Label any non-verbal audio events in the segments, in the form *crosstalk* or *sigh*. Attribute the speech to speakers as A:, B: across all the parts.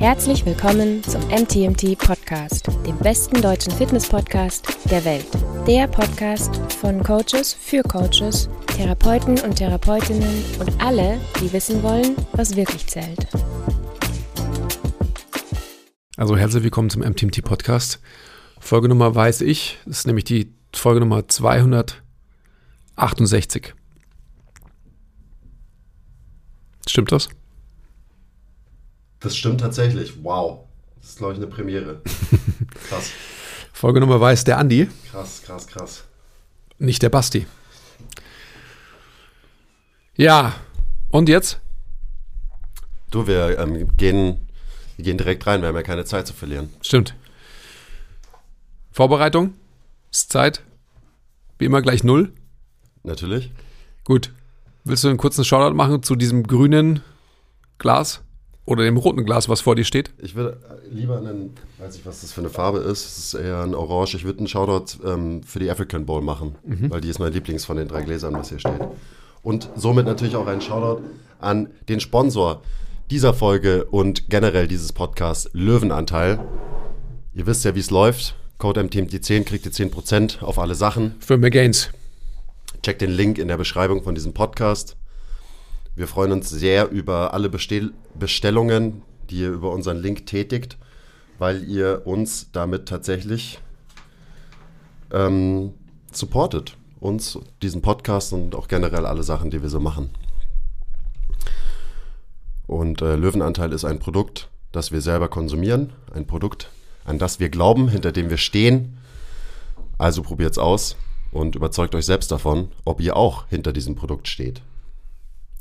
A: Herzlich willkommen zum MTMT Podcast, dem besten deutschen Fitness-Podcast der Welt. Der Podcast von Coaches für Coaches, Therapeuten und Therapeutinnen und alle, die wissen wollen, was wirklich zählt.
B: Also herzlich willkommen zum MTMT Podcast. Folge Nummer weiß ich, das ist nämlich die Folge Nummer 268. Stimmt das?
C: Das stimmt tatsächlich. Wow. Das ist, glaube ich, eine Premiere. *laughs* Krass.
B: Folge Nummer weiß der Andi,
C: Krass, krass, krass.
B: nicht der Basti. Ja, und jetzt?
C: Du, wir ähm, gehen, wir gehen direkt rein. Wir haben ja keine Zeit zu verlieren.
B: Stimmt. Vorbereitung? Ist Zeit? Wie immer gleich null?
C: Natürlich.
B: Gut. Willst du einen kurzen Shoutout machen zu diesem grünen Glas? Oder dem roten Glas, was vor dir steht?
C: Ich würde äh, lieber einen, weiß ich, was das für eine Farbe ist. Es ist eher ein Orange. Ich würde einen Shoutout ähm, für die African Bowl machen, weil die ist mein Lieblings von den drei Gläsern, was hier steht. Und somit natürlich auch einen Shoutout an den Sponsor dieser Folge und generell dieses Podcasts, Löwenanteil. Ihr wisst ja, wie es läuft. Code MTMT10 kriegt ihr 10% auf alle Sachen.
B: Für mehr Gains.
C: Checkt den Link in der Beschreibung von diesem Podcast. Wir freuen uns sehr über alle Bestell Bestellungen, die ihr über unseren Link tätigt, weil ihr uns damit tatsächlich ähm, supportet. Uns, diesen Podcast und auch generell alle Sachen, die wir so machen. Und äh, Löwenanteil ist ein Produkt, das wir selber konsumieren. Ein Produkt, an das wir glauben, hinter dem wir stehen. Also probiert's aus und überzeugt euch selbst davon, ob ihr auch hinter diesem Produkt steht.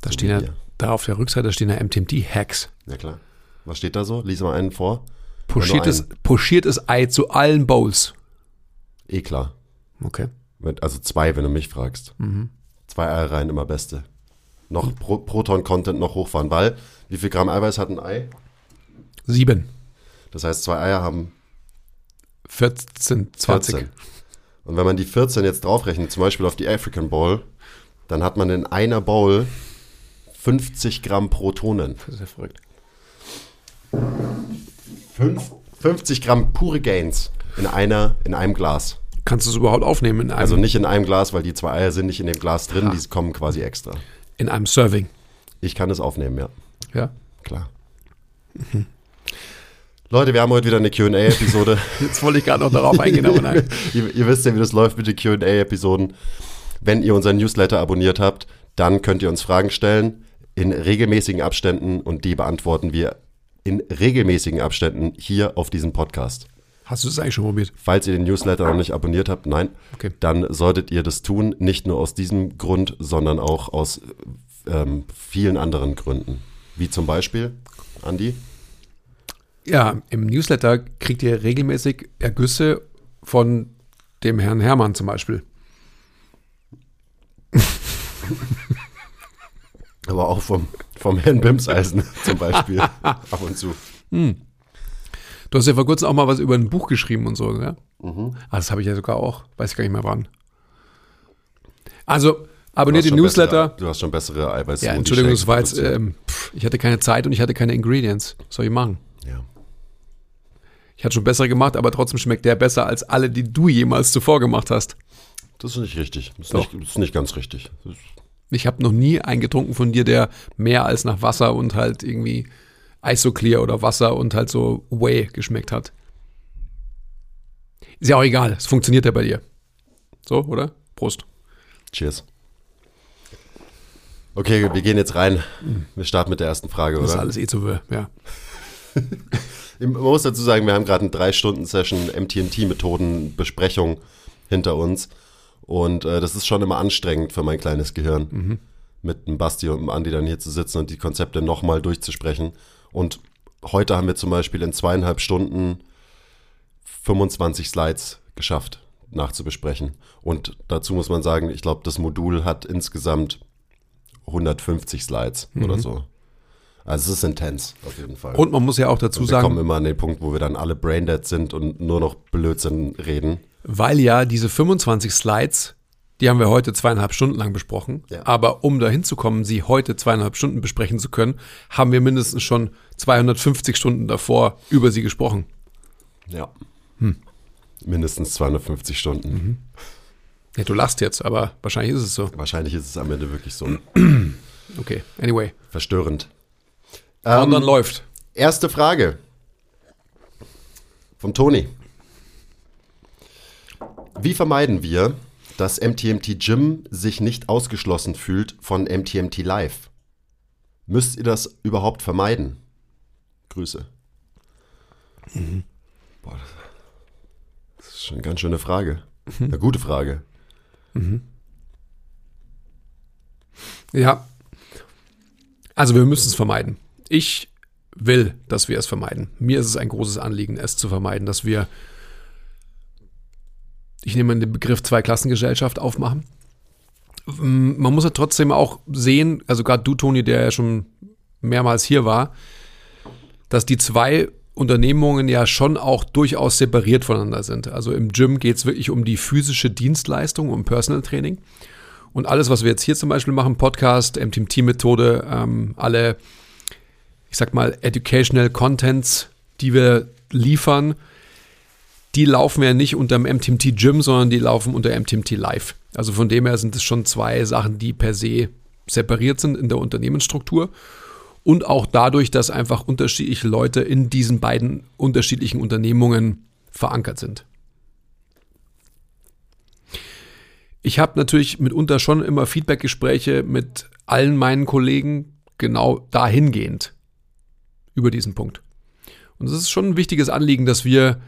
B: Da
C: So
B: stehen ja, da auf der Rückseite stehen ja MTMT-Hacks.
C: Ja klar. Was steht da so? Lies mal einen vor.
B: Pochiertes,
C: nur
B: pochiertes Ei zu allen Bowls.
C: Eh klar.
B: Okay.
C: Mit, also zwei, wenn du mich fragst. Zwei Eier rein, immer beste. Noch Pro Proton-Content noch hochfahren, weil wie viel Gramm Eiweiß hat ein Ei?
B: Sieben.
C: Das heißt, zwei Eier haben
B: 14, 20.
C: 14. Und wenn man die 14 jetzt draufrechnet, zum Beispiel auf die African Bowl, dann hat man in einer Bowl 50 Gramm Protonen.
B: Das ist ja verrückt.
C: Fünf, 50 Gramm pure Gains in, einer, in einem Glas.
B: Kannst du es überhaupt aufnehmen in einem,
C: Also nicht in einem Glas, weil die zwei Eier sind nicht in dem Glas drin, die kommen quasi extra.
B: in einem Serving?
C: Ich kann es aufnehmen, ja.
B: Ja.
C: Klar. Leute, wir haben heute wieder eine QA-Episode. *laughs*
B: Jetzt wollte ich gerade noch darauf eingehen, aber nein. *laughs*
C: ihr, ihr wisst ja, wie das läuft mit den QA-Episoden. Wenn ihr unseren Newsletter abonniert habt, dann könnt ihr uns Fragen stellen in regelmäßigen Abständen und die beantworten wir in regelmäßigen Abständen hier auf diesem Podcast.
B: Hast du es eigentlich schon probiert?
C: Falls ihr den Newsletter noch nicht abonniert habt, nein,
B: Okay.
C: dann solltet ihr das tun, nicht nur aus diesem Grund, sondern auch aus ähm, vielen anderen Gründen. Wie zum Beispiel, Andi?
B: Ja, im Newsletter kriegt ihr regelmäßig Ergüsse von dem Herrn Hermann zum Beispiel. *laughs*
C: Aber auch vom, vom Herrn Bimseisen *laughs* zum Beispiel. *laughs* Ab und zu.
B: Du hast ja vor kurzem auch mal was über ein Buch geschrieben und so, ja? Ah, das habe ich ja sogar auch. Weiß ich gar nicht mehr wann. Also, abonniert den Newsletter.
C: Bessere, du hast schon bessere Eiweiß.
B: Ja, Entschuldigung, das war jetzt, ähm, pff, ich hatte keine Zeit und ich hatte keine Ingredients. Was soll ich machen?
C: ja.
B: Ich hatte schon bessere gemacht, aber trotzdem schmeckt der besser als alle, die du jemals zuvor gemacht hast.
C: Das ist nicht richtig. Das ist, nicht, das ist nicht ganz richtig. Das ist,
B: Ich habe noch nie einen getrunken von dir, der mehr als nach Wasser und halt irgendwie Isoclear oder Wasser und halt so Whey geschmeckt hat. Ist ja auch egal, es funktioniert ja bei dir. So, oder? Prost.
C: cheers. Okay, wir gehen jetzt rein. Wir starten mit der ersten Frage,
B: Das ist
C: oder?
B: alles eh zu wirr, ja. *laughs*
C: Man muss dazu sagen, wir haben gerade eine 3-Stunden-Session MTMT-Methoden-Besprechung hinter uns. Und äh, das ist schon immer anstrengend für mein kleines Gehirn, mit dem Basti und dem Andi dann hier zu sitzen und die Konzepte nochmal durchzusprechen. Und heute haben wir zum Beispiel in zweieinhalb Stunden 25 Slides geschafft nachzubesprechen. Und dazu muss man sagen, ich glaube, das Modul hat insgesamt 150 Slides oder so. Also es ist intens, auf jeden Fall.
B: Und man muss ja auch dazu
C: Und wir kommen
B: sagen,
C: immer an den Punkt, wo wir dann alle braindead sind und nur noch Blödsinn reden.
B: Weil ja diese 25 Slides Die haben wir heute zweieinhalb Stunden lang besprochen.
C: Ja.
B: Aber um dahin zu kommen, sie heute zweieinhalb Stunden besprechen zu können, haben wir mindestens schon 250 Stunden davor über sie gesprochen.
C: Ja. Mindestens 250 Stunden.
B: Ja, du lachst jetzt, aber wahrscheinlich ist es so.
C: Wahrscheinlich ist es am Ende wirklich so *clears throat*
B: Okay, anyway.
C: verstörend.
B: Countdown
C: Ähm,
B: läuft.
C: Erste Frage. Vom Toni. Wie vermeiden wir, dass MTMT Gym sich nicht ausgeschlossen fühlt von MTMT Live? Müsst ihr das überhaupt vermeiden? Grüße. Boah, das ist schon eine ganz schöne Frage. Eine gute Frage.
B: Ja. Also wir müssen es vermeiden. Ich will, dass wir es vermeiden. Mir ist es ein großes Anliegen, es zu vermeiden, dass wir, ich nehme den Begriff Zweiklassengesellschaft aufmachen. Man muss ja trotzdem auch sehen, also gerade du, Toni, der ja schon mehrmals hier war, dass die zwei Unternehmungen ja schon auch durchaus separiert voneinander sind. Also im Gym geht es wirklich um die physische Dienstleistung, um Personal Training. Und alles, was wir jetzt hier zum Beispiel machen, Podcast, MTMT-Methode, ähm, alle, ich sag mal, Educational Contents, die wir liefern, die laufen ja nicht unter dem MTMT Gym, sondern die laufen unter MTMT Live. Also von dem her sind es schon zwei Sachen, die per se separiert sind in der Unternehmensstruktur. Und auch dadurch, dass einfach unterschiedliche Leute in diesen beiden unterschiedlichen Unternehmungen verankert sind. Ich habe natürlich mitunter schon immer Feedbackgespräche mit allen meinen Kollegen genau dahingehend über diesen Punkt. Und es ist schon ein wichtiges Anliegen, dass wir,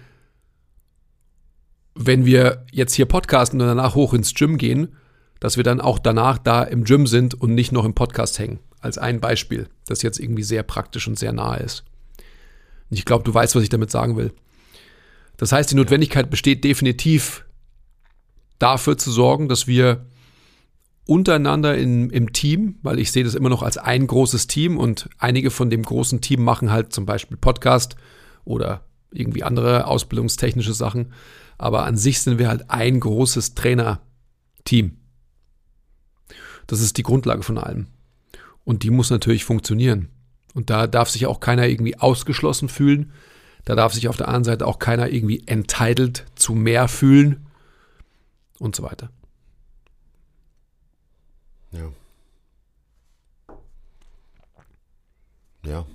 B: wenn wir jetzt hier podcasten und danach hoch ins Gym gehen, dass wir dann auch danach da im Gym sind und nicht noch im Podcast hängen. Als ein Beispiel, das jetzt irgendwie sehr praktisch und sehr nahe ist. Und ich glaube, du weißt, was ich damit sagen will. Das heißt, die Notwendigkeit besteht definitiv dafür zu sorgen, dass wir untereinander in, im Team, weil ich sehe das immer noch als ein großes Team und einige von dem großen Team machen halt zum Beispiel Podcast oder irgendwie andere ausbildungstechnische Sachen. Aber an sich sind wir halt ein großes Trainerteam. Das ist die Grundlage von allem. Und die muss natürlich funktionieren. Und da darf sich auch keiner irgendwie ausgeschlossen fühlen. Da darf sich auf der anderen Seite auch keiner irgendwie entitled zu mehr fühlen und so weiter.
C: Ja. Ja.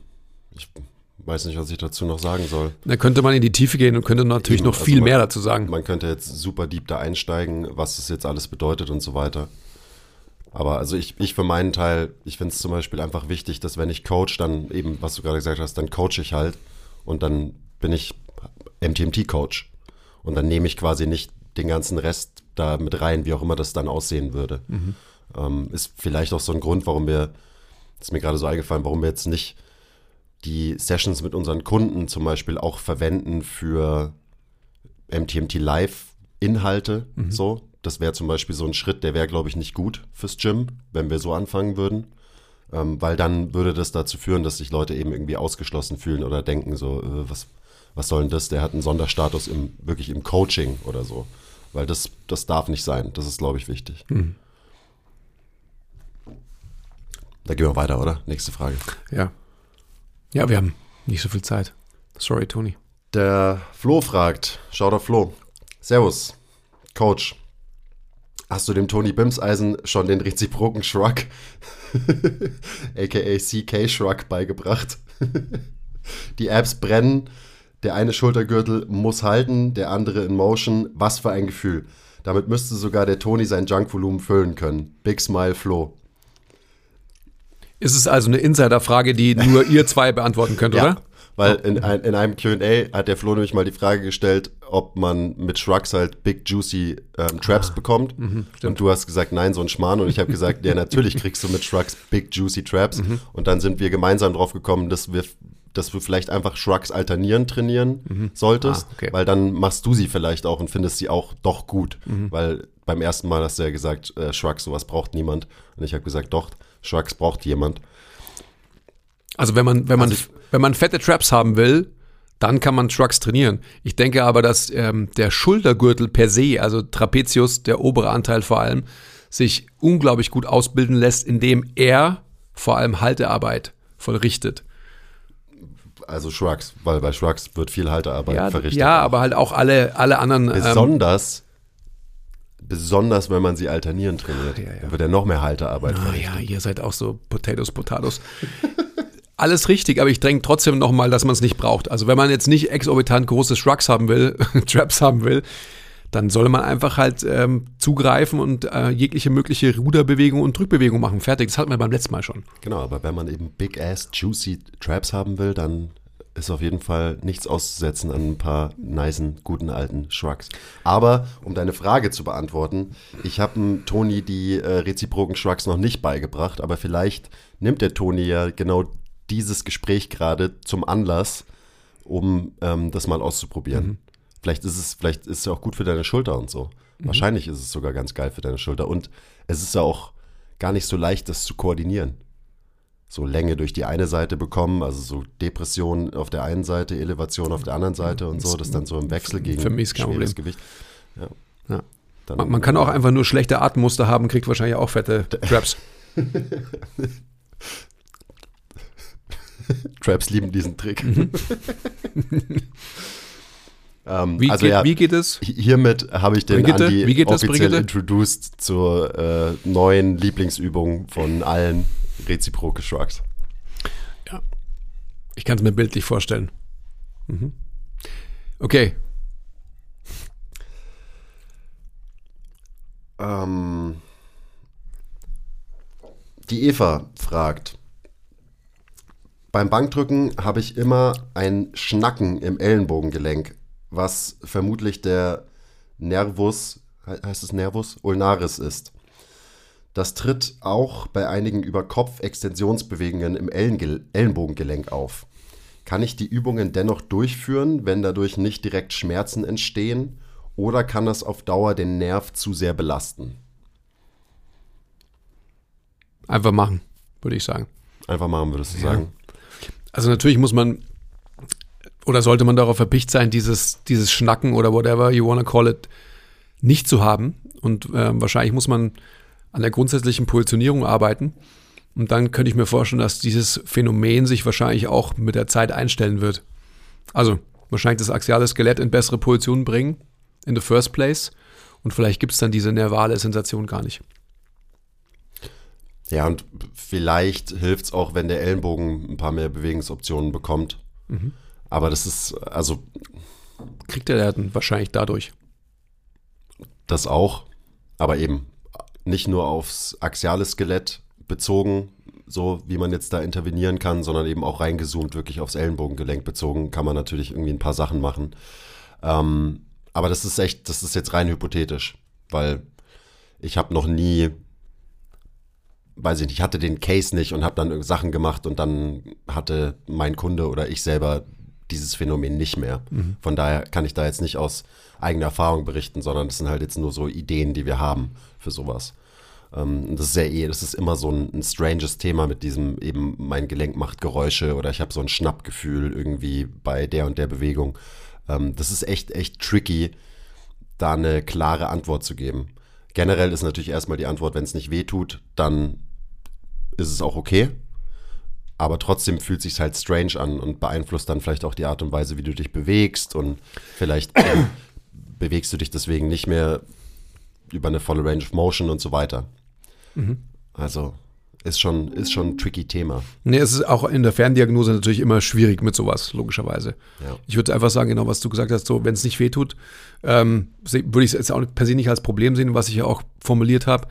C: Ich weiß nicht, was ich dazu noch sagen soll.
B: Da könnte man in die Tiefe gehen und könnte natürlich
C: Eben,
B: noch
C: also
B: viel
C: man-
B: mehr dazu sagen.
C: Man könnte jetzt super deep da einsteigen, was das jetzt alles bedeutet und so weiter. Aber also ich, ich für meinen Teil, ich finde es zum Beispiel einfach wichtig, dass wenn ich coach, dann eben, was du gerade gesagt hast, dann coach ich halt und dann bin ich MTMT-Coach. Und dann nehme ich quasi nicht den ganzen Rest da mit rein, wie auch immer das dann aussehen würde. Ähm, ist vielleicht auch so ein Grund, warum wir, ist mir gerade so eingefallen, warum wir jetzt nicht die Sessions mit unseren Kunden zum Beispiel auch verwenden für MTMT Live Inhalte, so. Das wäre zum Beispiel so ein Schritt, der wäre, glaube ich, nicht gut fürs Gym, wenn wir so anfangen würden. Ähm, weil dann würde das dazu führen, dass sich Leute eben irgendwie ausgeschlossen fühlen oder denken, so, äh, was, was soll denn das? Der hat einen Sonderstatus im, wirklich im Coaching oder so. Weil das, das darf nicht sein. Das ist, glaube ich, wichtig. Da gehen wir weiter, oder? Nächste Frage.
B: Ja. Ja, wir haben nicht so viel Zeit. Sorry, Toni.
C: Der Flo fragt, schaut auf Flo. Servus, Coach. Hast du dem Toni Bimseisen schon den reziproken Shrug, *laughs* aka CK Shrug, beigebracht? *laughs* Die Apps brennen, der eine Schultergürtel muss halten, der andere in Motion. Was für ein Gefühl. Damit müsste sogar der Toni sein Junkvolumen füllen können. Big Smile Flo.
B: Ist es also eine Insider-Frage, die nur ihr zwei beantworten könnt, oder?
C: Weil in, ein, in einem QA hat der Flo nämlich mal die Frage gestellt, ob man mit Shrugs halt Big Juicy ähm, Traps bekommt. und du hast gesagt, nein, so ein Schmarrn. Und ich habe gesagt, ja, natürlich kriegst du mit Shrugs Big Juicy Traps. Und dann sind wir gemeinsam drauf gekommen, dass wir, dass du vielleicht einfach Shrugs alternieren trainieren solltest.
B: Ah, okay.
C: Weil dann machst du sie vielleicht auch und findest sie auch doch gut. Weil beim ersten Mal hast du ja gesagt, äh, Shrugs, sowas braucht niemand. Und ich habe gesagt, doch, Shrugs braucht jemand.
B: Also wenn man, wenn man,
C: Also
B: wenn man fette Traps haben will, dann kann man Shrugs trainieren. Ich denke aber, dass ähm, der Schultergürtel per se, also Trapezius, der obere Anteil vor allem, sich unglaublich gut ausbilden lässt, indem er vor allem Haltearbeit vollrichtet.
C: Also Shrugs, weil bei Shrugs wird viel Haltearbeit
B: Ja,
C: verrichtet.
B: ja aber halt auch alle, alle anderen. Ähm,
C: Besonders, besonders wenn man sie alternieren trainiert,
B: ja, ja.
C: dann wird ja noch mehr Haltearbeit
B: ah, ja, ihr seid auch so Potatoes, Potatoes. *laughs* Alles richtig, aber ich dränge trotzdem nochmal, dass man es nicht braucht. Also wenn man jetzt nicht exorbitant große Shrugs haben will, *laughs* Traps haben will, dann soll man einfach halt ähm, zugreifen und äh, jegliche mögliche Ruderbewegung und Drückbewegung machen. Fertig, das hatten wir beim letzten Mal schon.
C: Genau, aber wenn man eben big ass juicy Traps haben will, dann ist auf jeden Fall nichts auszusetzen an ein paar nicen, guten alten Shrugs. Aber um deine Frage zu beantworten, ich habe Toni die äh, reziproken Shrugs noch nicht beigebracht, aber vielleicht nimmt der Toni ja genau dieses Gespräch gerade zum Anlass, um ähm, das mal auszuprobieren. Vielleicht ist es, vielleicht ist es ja auch gut für deine Schulter und so. Wahrscheinlich ist es sogar ganz geil für deine Schulter. Und es ist ja auch gar nicht so leicht, das zu koordinieren so Länge durch die eine Seite bekommen, also so Depression auf der einen Seite, Elevation auf der anderen Seite und so, das dann so im Wechsel gegen
B: Für mich
C: schweres. Gewicht. Ja.
B: Ja. Man, man kann auch einfach nur schlechte Atemmuster haben, kriegt wahrscheinlich auch fette *laughs* Traps. *laughs*
C: Traps lieben diesen Trick. *laughs* ähm,
B: Mhm. Wie,
C: also
B: geht,
C: ja,
B: wie geht es?
C: hiermit habe ich den
B: Brigitte,
C: Andi
B: wie geht das,
C: offiziell
B: Brigitte?
C: introduced zur äh, neuen Lieblingsübung von allen reziproke Shrugs.
B: Ich kann es mir bildlich vorstellen. Mhm. Okay,
C: Ähm, die Eva fragt, beim Bankdrücken habe ich immer ein Schnacken im Ellenbogengelenk, was vermutlich der Nervus, he- heißt es Nervus, ulnaris ist. Das tritt auch bei einigen Über-Kopf-Extensionsbewegungen im Ellenbogengelenk auf. Kann ich die Übungen dennoch durchführen, wenn dadurch nicht direkt Schmerzen entstehen? Oder kann das auf Dauer den Nerv zu sehr belasten?
B: einfach machen, würde ich sagen.
C: Einfach machen, würdest du sagen.
B: Also natürlich muss man oder sollte man darauf verpicht sein, dieses, dieses Schnacken oder whatever you wanna call it nicht zu haben. Und ähm, wahrscheinlich muss man an der grundsätzlichen Positionierung arbeiten. Und dann könnte ich mir vorstellen, dass dieses Phänomen sich wahrscheinlich auch mit der Zeit einstellen wird. Also wahrscheinlich das axiale Skelett in bessere Position bringen, in the first place. Und vielleicht gibt es dann diese nervale Sensation gar nicht.
C: Ja, und vielleicht hilft es auch, wenn der Ellenbogen ein paar mehr Bewegungsoptionen bekommt. Aber das ist, also
B: Kriegt er dann wahrscheinlich dadurch.
C: das auch, aber eben nicht nur aufs axiale Skelett bezogen, so wie man jetzt da intervenieren kann, sondern eben auch reingezoomt, wirklich aufs Ellenbogengelenk bezogen, kann man natürlich irgendwie ein paar Sachen machen. Ähm, aber das ist echt, das ist jetzt rein hypothetisch, weil ich habe noch nie, weiß ich nicht, ich hatte den Case nicht und habe dann Sachen gemacht und dann hatte mein Kunde oder ich selber dieses Phänomen nicht mehr. Von daher kann ich da jetzt nicht aus eigener Erfahrung berichten, sondern das sind halt jetzt nur so Ideen, die wir haben für sowas. Ähm, das ist ja eh, das ist immer so ein, ein stranges Thema mit diesem eben, mein Gelenk macht Geräusche oder ich habe so ein Schnappgefühl irgendwie bei der und der Bewegung. Ähm, das ist echt, echt tricky, da eine klare Antwort zu geben. Generell ist natürlich erstmal die Antwort, wenn es nicht weh tut, dann ist es auch okay. Aber trotzdem fühlt sich halt strange an und beeinflusst dann vielleicht auch die Art und Weise, wie du dich bewegst und vielleicht äh, bewegst du dich deswegen nicht mehr über eine volle Range of Motion und so weiter. Also ist schon, ist schon ein tricky Thema.
B: Nee, es ist auch in der Ferndiagnose natürlich immer schwierig mit sowas, logischerweise.
C: Ja.
B: Ich würde einfach sagen, genau was du gesagt hast, so, wenn es nicht wehtut, ähm, würde ich es jetzt auch per se nicht als Problem sehen, was ich ja auch formuliert habe.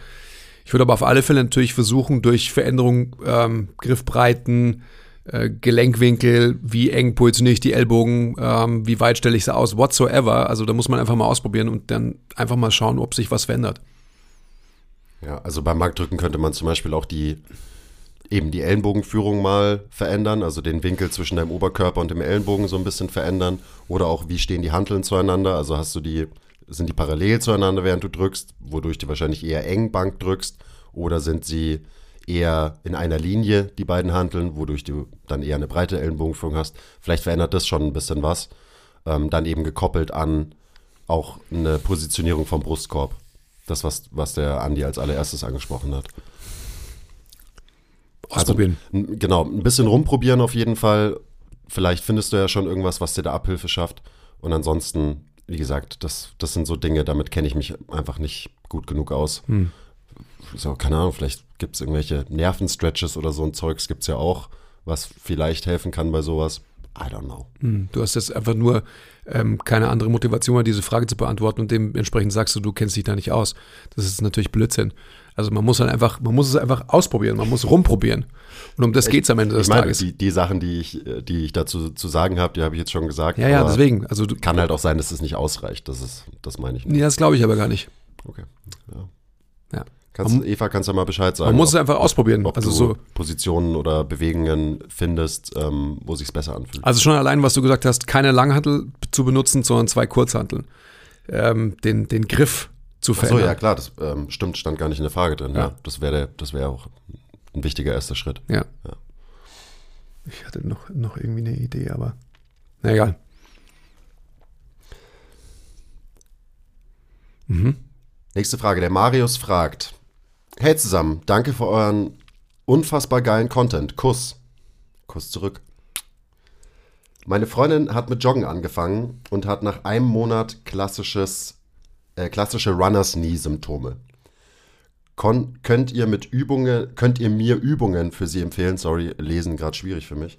B: Ich würde aber auf alle Fälle natürlich versuchen, durch Veränderung ähm, Griffbreiten, äh, Gelenkwinkel, wie eng positioniere ich die Ellbogen, ähm, wie weit stelle ich sie aus, whatsoever. Also da muss man einfach mal ausprobieren und dann einfach mal schauen, ob sich was verändert.
C: Ja, also beim Bankdrücken könnte man zum Beispiel auch die eben die Ellenbogenführung mal verändern, also den Winkel zwischen deinem Oberkörper und dem Ellenbogen so ein bisschen verändern. Oder auch, wie stehen die Hanteln zueinander? Also hast du die, sind die parallel zueinander, während du drückst, wodurch du wahrscheinlich eher eng Bank drückst, oder sind sie eher in einer Linie, die beiden Hanteln, wodurch du dann eher eine breite Ellenbogenführung hast. Vielleicht verändert das schon ein bisschen was. Ähm, dann eben gekoppelt an auch eine Positionierung vom Brustkorb. Das, was, was der Andi als allererstes angesprochen hat.
B: Ausprobieren.
C: Also, genau, ein bisschen rumprobieren auf jeden Fall. Vielleicht findest du ja schon irgendwas, was dir da Abhilfe schafft. Und ansonsten, wie gesagt, das, das sind so Dinge, damit kenne ich mich einfach nicht gut genug aus.
B: Hm.
C: So, keine Ahnung, vielleicht gibt es irgendwelche Nervenstretches oder so ein Zeugs gibt es ja auch, was vielleicht helfen kann bei sowas. I don't know.
B: Hm, Du hast jetzt einfach nur ähm, keine andere Motivation, diese Frage zu beantworten und dementsprechend sagst du, du kennst dich da nicht aus. Das ist natürlich Blödsinn. Also man muss halt einfach, man muss es einfach ausprobieren, man muss rumprobieren. Und um das geht's am Ende des
C: ich meine,
B: Tages.
C: die, die Sachen, die ich, die ich dazu zu sagen habe, die habe ich jetzt schon gesagt.
B: ja, ja, deswegen. Also du,
C: Kann halt auch sein, dass es nicht ausreicht. Das ist, das meine ich.
B: nee, das glaube ich aber gar nicht.
C: Okay. Ja.
B: Ja.
C: Kannst,
B: Man-
C: Eva, kannst du mal Bescheid sagen?
B: Man muss es
C: ob-
B: einfach ausprobieren.
C: ob
B: Also
C: du
B: so,
C: Positionen oder Bewegungen findest, ähm, wo sich's besser anfühlt.
B: also schon allein, was du gesagt hast, keine Langhantel zu benutzen, sondern zwei Kurzhanteln. Ähm, den, den Griff zu
C: Ach so,
B: verändern.
C: ja klar, das ähm, stimmt, stand gar nicht in der Frage drin. Ja,
B: Ja.
C: das wäre das wäre auch ein wichtiger erster Schritt.
B: Ja.
C: Ja.
B: Ich hatte noch, noch irgendwie eine Idee, aber na egal. Mhm.
C: Nächste Frage. Der Marius fragt: Hey zusammen, danke für euren unfassbar geilen Content. Kuss. Kuss zurück. Meine Freundin hat mit Joggen angefangen und hat nach einem Monat klassisches, äh, klassische Runners Knee Symptome. Könnt ihr mit Übungen, könnt ihr mir Übungen für sie empfehlen? Sorry, lesen gerade schwierig für mich.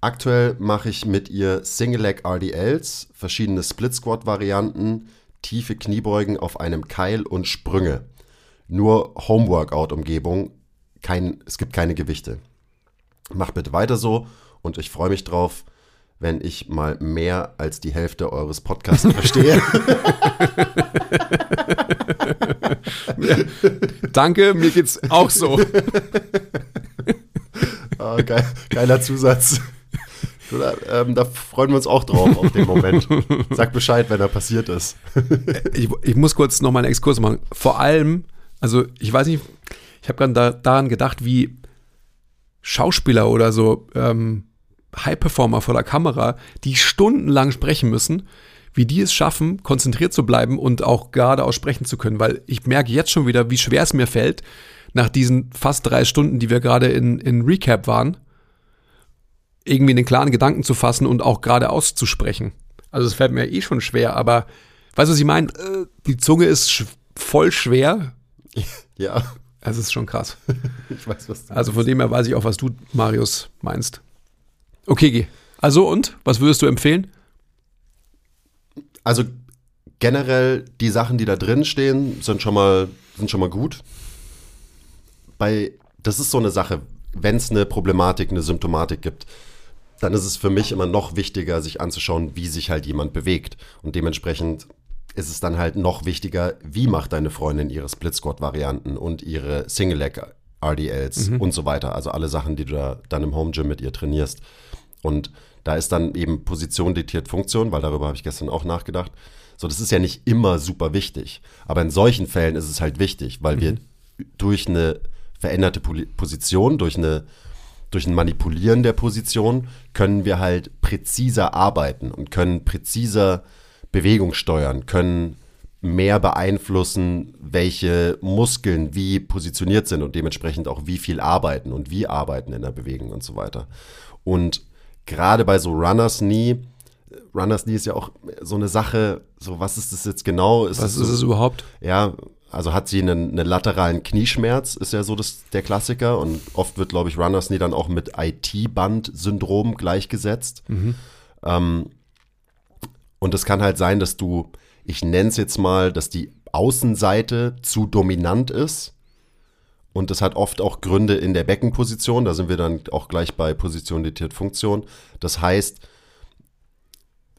C: Aktuell mache ich mit ihr Single Leg RDLs, verschiedene Split Squat Varianten, tiefe Kniebeugen auf einem Keil und Sprünge. Nur Homeworkout Umgebung, kein, es gibt keine Gewichte. Macht bitte weiter so und ich freue mich drauf, wenn ich mal mehr als die Hälfte eures Podcasts *laughs* verstehe.
B: Danke, mir geht's auch so.
C: Ah, geil, geiler Zusatz. Oder, ähm, da freuen wir uns auch drauf auf den Moment. Sag Bescheid, wenn er passiert ist.
B: ich, ich muss kurz noch mal einen Exkurs machen. Vor allem, also ich weiß nicht, ich habe gerade da, daran gedacht, wie Schauspieler oder so ähm, High-Performer vor der Kamera, die stundenlang sprechen müssen, wie die es schaffen, konzentriert zu bleiben und auch geradeaus sprechen zu können. Weil ich merke jetzt schon wieder, wie schwer es mir fällt, nach diesen fast drei Stunden, die wir gerade in, in Recap waren, irgendwie einen klaren Gedanken zu fassen und auch geradeaus zu sprechen. Also es fällt mir eh schon schwer, aber weißt du, was ich meine? Äh, Die Zunge ist voll schwer. *laughs*
C: Ja,
B: Es ist schon krass. *laughs*
C: ich weiß, was du
B: Also von dem her weiß ich auch, was du, Marius, meinst. Okay, geh. Also und, was würdest du empfehlen?
C: Also generell die Sachen, die da drin stehen, sind schon mal, sind schon mal gut. Bei, das ist so eine Sache, wenn es eine Problematik, eine Symptomatik gibt, dann ist es für mich immer noch wichtiger, sich anzuschauen, wie sich halt jemand bewegt. Und dementsprechend ist es dann halt noch wichtiger, wie macht deine Freundin ihre Split-Squat-Varianten und ihre Single-Leg-RDLs und so weiter. Also alle Sachen, die du da dann im Home-Gym mit ihr trainierst. Und da ist dann eben Position diktiert Funktion, weil darüber habe ich gestern auch nachgedacht. So, das ist ja nicht immer super wichtig. Aber in solchen Fällen ist es halt wichtig, weil wir durch eine veränderte Position, durch eine durch ein Manipulieren der Position können wir halt präziser arbeiten und können präziser Bewegung steuern, können mehr beeinflussen, welche Muskeln wie positioniert sind und dementsprechend auch wie viel arbeiten und wie arbeiten in der Bewegung und so weiter. Und gerade bei so Runners Knee, Runners Knee ist ja auch so eine Sache, so was ist das jetzt genau? Ist
B: Was
C: es
B: ist es überhaupt?
C: ja, also hat sie einen, einen lateralen Knieschmerz, ist ja so das, der Klassiker. Und oft wird, glaube ich, Runners Knee dann auch mit IT-Band-Syndrom gleichgesetzt. Ähm, und es kann halt sein, dass du, ich nenne es jetzt mal, dass die Außenseite zu dominant ist. Und das hat oft auch Gründe in der Beckenposition. Da sind wir dann auch gleich bei Position diktiert Funktion. Das heißt,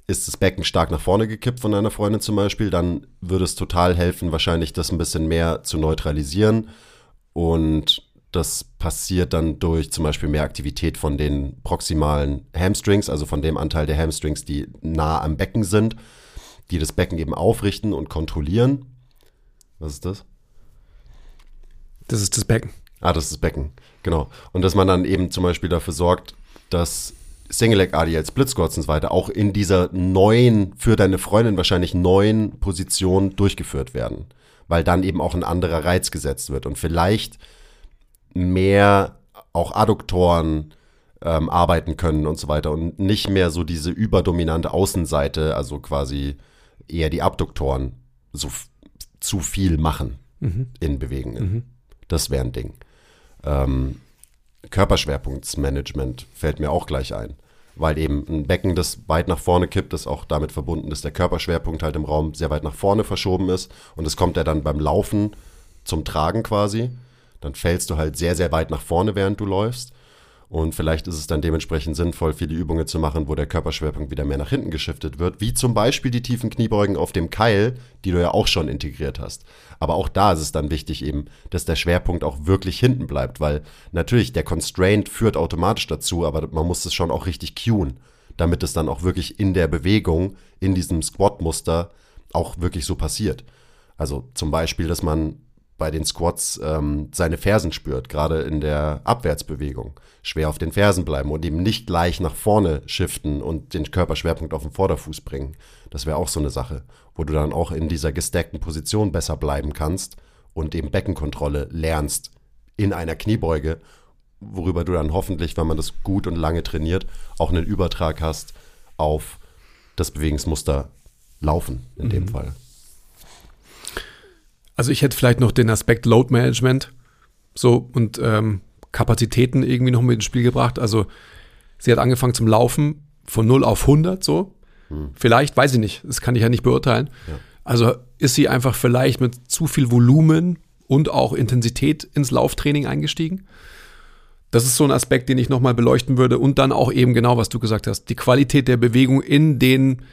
C: ist das Becken stark nach vorne gekippt von deiner Freundin zum Beispiel, dann würde es total helfen, wahrscheinlich das ein bisschen mehr zu neutralisieren. Und das passiert dann durch zum Beispiel mehr Aktivität von den proximalen Hamstrings, also von dem Anteil der Hamstrings, die nah am Becken sind, die das Becken eben aufrichten und kontrollieren. Was ist das?
B: Das ist das Becken.
C: Ah, das ist das Becken, genau. Und dass man dann eben zum Beispiel dafür sorgt, dass Single Leg ADL, Split Squats und so weiter auch in dieser neuen, für deine Freundin wahrscheinlich neuen Position durchgeführt werden. Weil dann eben auch ein anderer Reiz gesetzt wird und vielleicht mehr auch Adduktoren ähm, arbeiten können und so weiter und nicht mehr so diese überdominante Außenseite, also quasi eher die Abduktoren so zu viel machen mhm. in Bewegungen. Mhm. Das wäre ein Ding. Ähm, Körperschwerpunktsmanagement fällt mir auch gleich ein, weil eben ein Becken, das weit nach vorne kippt, ist auch damit verbunden, dass der Körperschwerpunkt halt im Raum sehr weit nach vorne verschoben ist und es kommt ja dann beim Laufen zum Tragen quasi. Dann fällst du halt sehr, sehr weit nach vorne, während du läufst. Und vielleicht ist es dann dementsprechend sinnvoll, viele Übungen zu machen, wo der Körperschwerpunkt wieder mehr nach hinten geschiftet wird, wie zum Beispiel die tiefen Kniebeugen auf dem Keil, die du ja auch schon integriert hast. Aber auch da ist es dann wichtig eben, dass der Schwerpunkt auch wirklich hinten bleibt, weil natürlich der Constraint führt automatisch dazu, aber man muss es schon auch richtig cueen, damit es dann auch wirklich in der Bewegung, in diesem Squat-Muster auch wirklich so passiert. Also zum Beispiel, dass man bei den Squats ähm, seine Fersen spürt, gerade in der Abwärtsbewegung. Schwer auf den Fersen bleiben und eben nicht gleich nach vorne shiften und den Körperschwerpunkt auf den Vorderfuß bringen. Das wäre auch so eine Sache, wo du dann auch in dieser gestackten Position besser bleiben kannst und eben Beckenkontrolle lernst in einer Kniebeuge, worüber du dann hoffentlich, wenn man das gut und lange trainiert, auch einen Übertrag hast auf das Bewegungsmuster Laufen in mhm. dem Fall.
B: Also ich hätte vielleicht noch den Aspekt Load Management so und ähm, Kapazitäten irgendwie noch mit ins Spiel gebracht. Also sie hat angefangen zum Laufen von 0 auf 100 so. Hm. Vielleicht, weiß ich nicht, das kann ich ja nicht beurteilen. Ja. Also ist sie einfach vielleicht mit zu viel Volumen und auch Intensität ins Lauftraining eingestiegen. Das ist so ein Aspekt, den ich nochmal beleuchten würde. Und dann auch eben genau, was du gesagt hast, die Qualität der Bewegung in den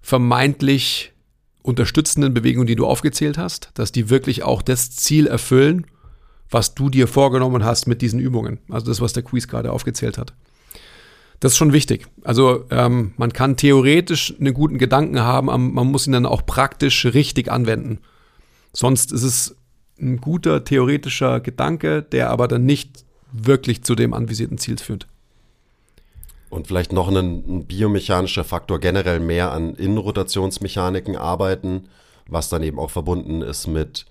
B: vermeintlich unterstützenden Bewegungen, die du aufgezählt hast, dass die wirklich auch das Ziel erfüllen, was du dir vorgenommen hast mit diesen Übungen. Also das, was der Quiz gerade aufgezählt hat. Das ist schon wichtig. Also ähm, man kann theoretisch einen guten Gedanken haben, man muss ihn dann auch praktisch richtig anwenden. Sonst ist es ein guter theoretischer Gedanke, der aber dann nicht wirklich zu dem anvisierten Ziel führt.
C: Und vielleicht noch ein, ein biomechanischer Faktor, generell mehr an Innenrotationsmechaniken arbeiten, was dann eben auch verbunden ist mit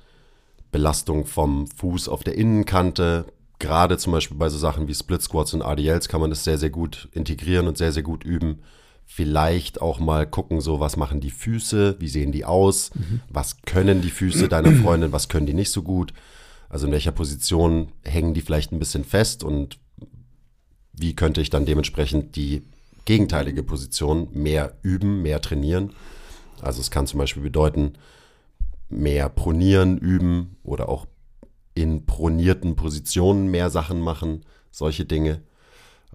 C: Belastung vom Fuß auf der Innenkante. Gerade zum Beispiel bei so Sachen wie Split Squats und ADLs kann man das sehr, sehr gut integrieren und sehr, sehr gut üben. Vielleicht auch mal gucken, so was machen die Füße, wie sehen die aus, mhm. was können die Füße deiner *clears throat* Freundin, was können die nicht so gut. Also in welcher Position hängen die vielleicht ein bisschen fest und wie könnte ich dann dementsprechend die gegenteilige Position mehr üben, mehr trainieren. Also es kann zum Beispiel bedeuten, mehr pronieren üben oder auch in pronierten Positionen mehr Sachen machen, solche Dinge.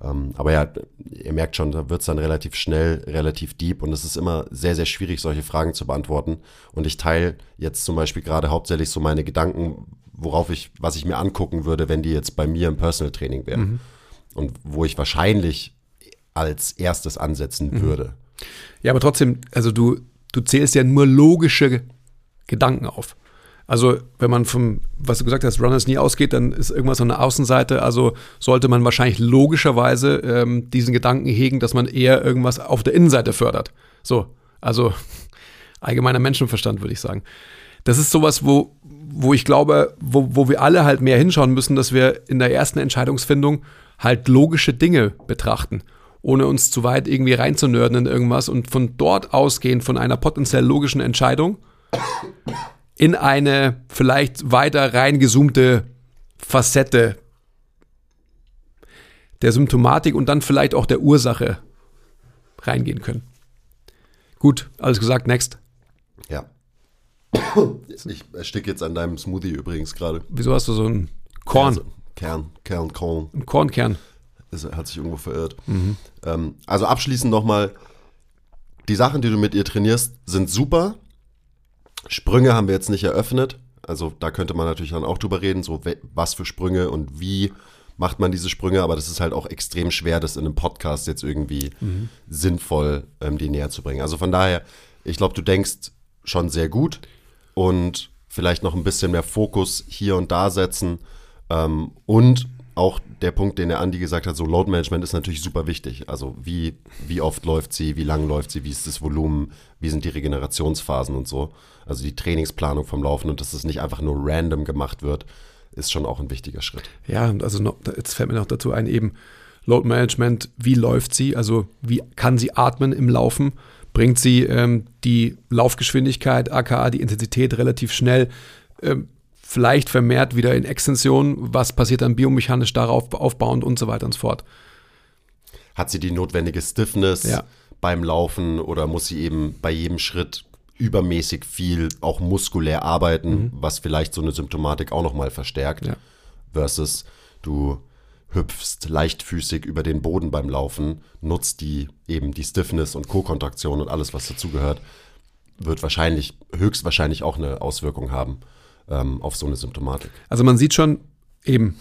C: Ähm, aber ja, ihr merkt schon, da wird es dann relativ schnell, relativ deep und es ist immer sehr, sehr schwierig, solche Fragen zu beantworten. Und ich teile jetzt zum Beispiel gerade hauptsächlich so meine Gedanken, worauf ich, was ich mir angucken würde, wenn die jetzt bei mir im Personal Training wären. Mhm und wo ich wahrscheinlich als erstes ansetzen mhm. würde.
B: Ja, aber trotzdem, also du, du zählst ja nur logische Gedanken auf. Also, wenn man vom, was du gesagt hast, Runners nie ausgeht, dann ist irgendwas an der Außenseite. Also sollte man wahrscheinlich logischerweise ähm, diesen Gedanken hegen, dass man eher irgendwas auf der Innenseite fördert. So, also *laughs* allgemeiner Menschenverstand, würde ich sagen. Das ist sowas, wo, wo ich glaube, wo, wo wir alle halt mehr hinschauen müssen, dass wir in der ersten Entscheidungsfindung halt logische Dinge betrachten, ohne uns zu weit irgendwie reinzunörden in irgendwas und von dort ausgehend von einer potenziell logischen Entscheidung in eine vielleicht weiter reingezoomte Facette der Symptomatik und dann vielleicht auch der Ursache reingehen können. Gut, alles gesagt, next.
C: Ja. Ich ersticke jetzt an deinem Smoothie übrigens gerade.
B: Wieso hast du so ein Korn?
C: Also, Kern, Kern, Korn.
B: Ein Kornkern.
C: Das hat sich irgendwo verirrt. Mhm. Ähm, also abschließend nochmal, die Sachen, die du mit ihr trainierst, sind super. Sprünge haben wir jetzt nicht eröffnet. Also da könnte man natürlich dann auch drüber reden, so was für Sprünge und wie macht man diese Sprünge, aber das ist halt auch extrem schwer, das in einem Podcast jetzt irgendwie mhm. sinnvoll ähm, dir näher zu bringen. Also von daher, ich glaube, du denkst schon sehr gut und vielleicht noch ein bisschen mehr Fokus hier und da setzen Ähm, und auch der Punkt, den der Andi gesagt hat, so Load Management ist natürlich super wichtig. Also wie, wie oft läuft sie, wie lang läuft sie, wie ist das Volumen, wie sind die Regenerationsphasen und so. Also die Trainingsplanung vom Laufen und dass es nicht einfach nur random gemacht wird, ist schon auch ein wichtiger Schritt.
B: Ja, also noch, jetzt fällt mir noch dazu ein, eben Load Management, wie läuft sie, also wie kann sie atmen im Laufen, bringt sie ähm, die Laufgeschwindigkeit, aka die Intensität relativ schnell, ähm, vielleicht vermehrt wieder in Extension, was passiert dann biomechanisch darauf aufbauend und so weiter und so fort.
C: Hat sie die notwendige Stiffness
B: Ja.
C: beim Laufen oder muss sie eben bei jedem Schritt übermäßig viel auch muskulär arbeiten, was vielleicht so eine Symptomatik auch nochmal verstärkt,
B: Ja.
C: versus du hüpfst leichtfüßig über den Boden beim Laufen, nutzt die eben die Stiffness und Co-Kontraktion und alles, was dazugehört, wird wahrscheinlich, höchstwahrscheinlich auch eine Auswirkung haben ähm, auf so eine Symptomatik.
B: Also man sieht schon eben,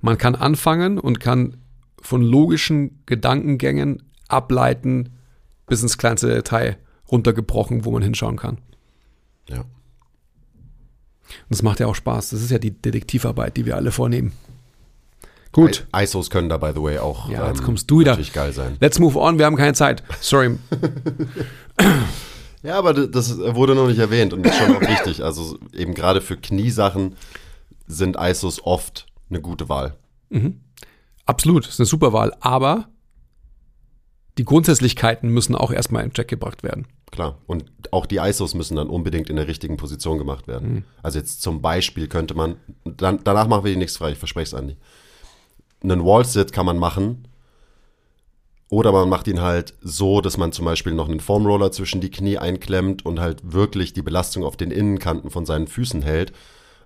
B: man kann anfangen und kann von logischen Gedankengängen ableiten bis ins kleinste Detail runtergebrochen, wo man hinschauen kann.
C: Ja.
B: Und das macht ja auch Spaß. Das ist ja die Detektivarbeit, die wir alle vornehmen. Gut,
C: I ISOs können da, by the way, auch ähm,
B: Ja, jetzt kommst du wieder.
C: natürlich geil sein.
B: let's move on. Wir haben keine Zeit. Sorry. *laughs*
C: Ja, aber das wurde noch nicht erwähnt und ist schon auch wichtig. Also eben gerade für Kniesachen sind ISOs oft eine gute Wahl.
B: Absolut, das ist eine super Wahl. Aber die Grundsätzlichkeiten müssen auch erstmal in Check gebracht werden.
C: Klar. Und auch die ISOs müssen dann unbedingt in der richtigen Position gemacht werden. Also jetzt zum Beispiel könnte man, dann, danach machen wir die nächste Frage, ich verspreche es Andi. Einen Wall-Sit kann man machen oder man macht ihn halt so, dass man zum Beispiel noch einen Foamroller zwischen die Knie einklemmt und halt wirklich die Belastung auf den Innenkanten von seinen Füßen hält.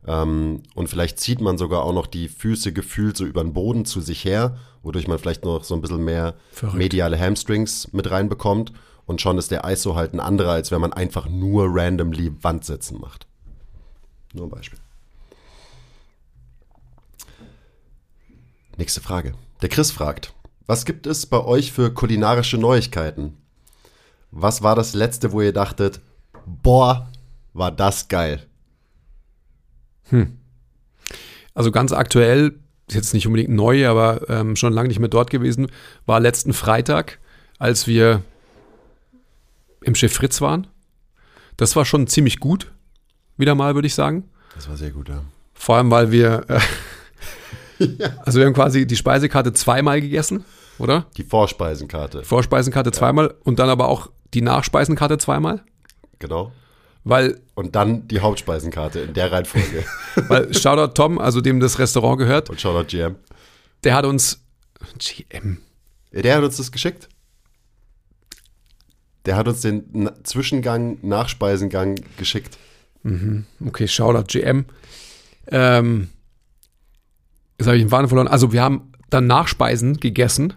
C: Ähm, und vielleicht zieht man sogar auch noch die Füße gefühlt so über den Boden zu sich her, wodurch man vielleicht noch so ein bisschen mehr
B: Verrückt.
C: mediale Hamstrings mit reinbekommt. Und schon ist der ISO halt ein anderer, als wenn man einfach nur randomly Wandsitzen macht. Nur ein Beispiel. Nächste Frage. Der Chris fragt, was gibt es bei euch für kulinarische Neuigkeiten? Was war das letzte, wo ihr dachtet, boah, war das geil?
B: Also ganz aktuell, jetzt nicht unbedingt neu, aber ähm, schon lange nicht mehr dort gewesen, war letzten Freitag, als wir im Chef Fritz waren. Das war schon ziemlich gut, wieder mal, würde ich sagen.
C: Das war sehr gut, ja.
B: Vor allem, weil wir, äh, *laughs* also wir haben quasi die Speisekarte zweimal gegessen, oder?
C: Die Vorspeisenkarte,
B: Vorspeisenkarte zweimal und dann aber auch die Nachspeisenkarte zweimal,
C: genau.
B: weil,
C: Und dann die Hauptspeisenkarte in der Reihenfolge. *laughs*
B: weil Shoutout Tom, also dem das Restaurant gehört,
C: Und Shoutout GM.
B: der hat uns, GM,
C: Ja, Der hat uns das geschickt. Der hat uns den Zwischengang, Nachspeisengang geschickt.
B: Okay, Shoutout GM. Ähm, jetzt habe ich den Faden verloren. Also wir haben dann Nachspeisen gegessen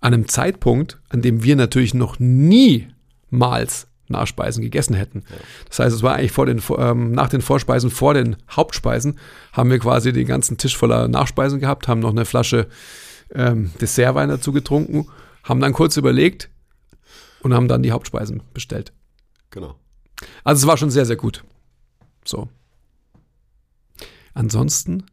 B: an einem Zeitpunkt, an dem wir natürlich noch niemals Nachspeisen gegessen hätten. Das heißt, es war eigentlich vor den, ähm, nach den Vorspeisen, vor den Hauptspeisen, haben wir quasi den ganzen Tisch voller Nachspeisen gehabt, haben noch eine Flasche ähm, Dessertwein dazu getrunken, haben dann kurz überlegt und haben dann die Hauptspeisen bestellt.
C: Genau.
B: Also es war schon sehr, sehr gut. So. Ansonsten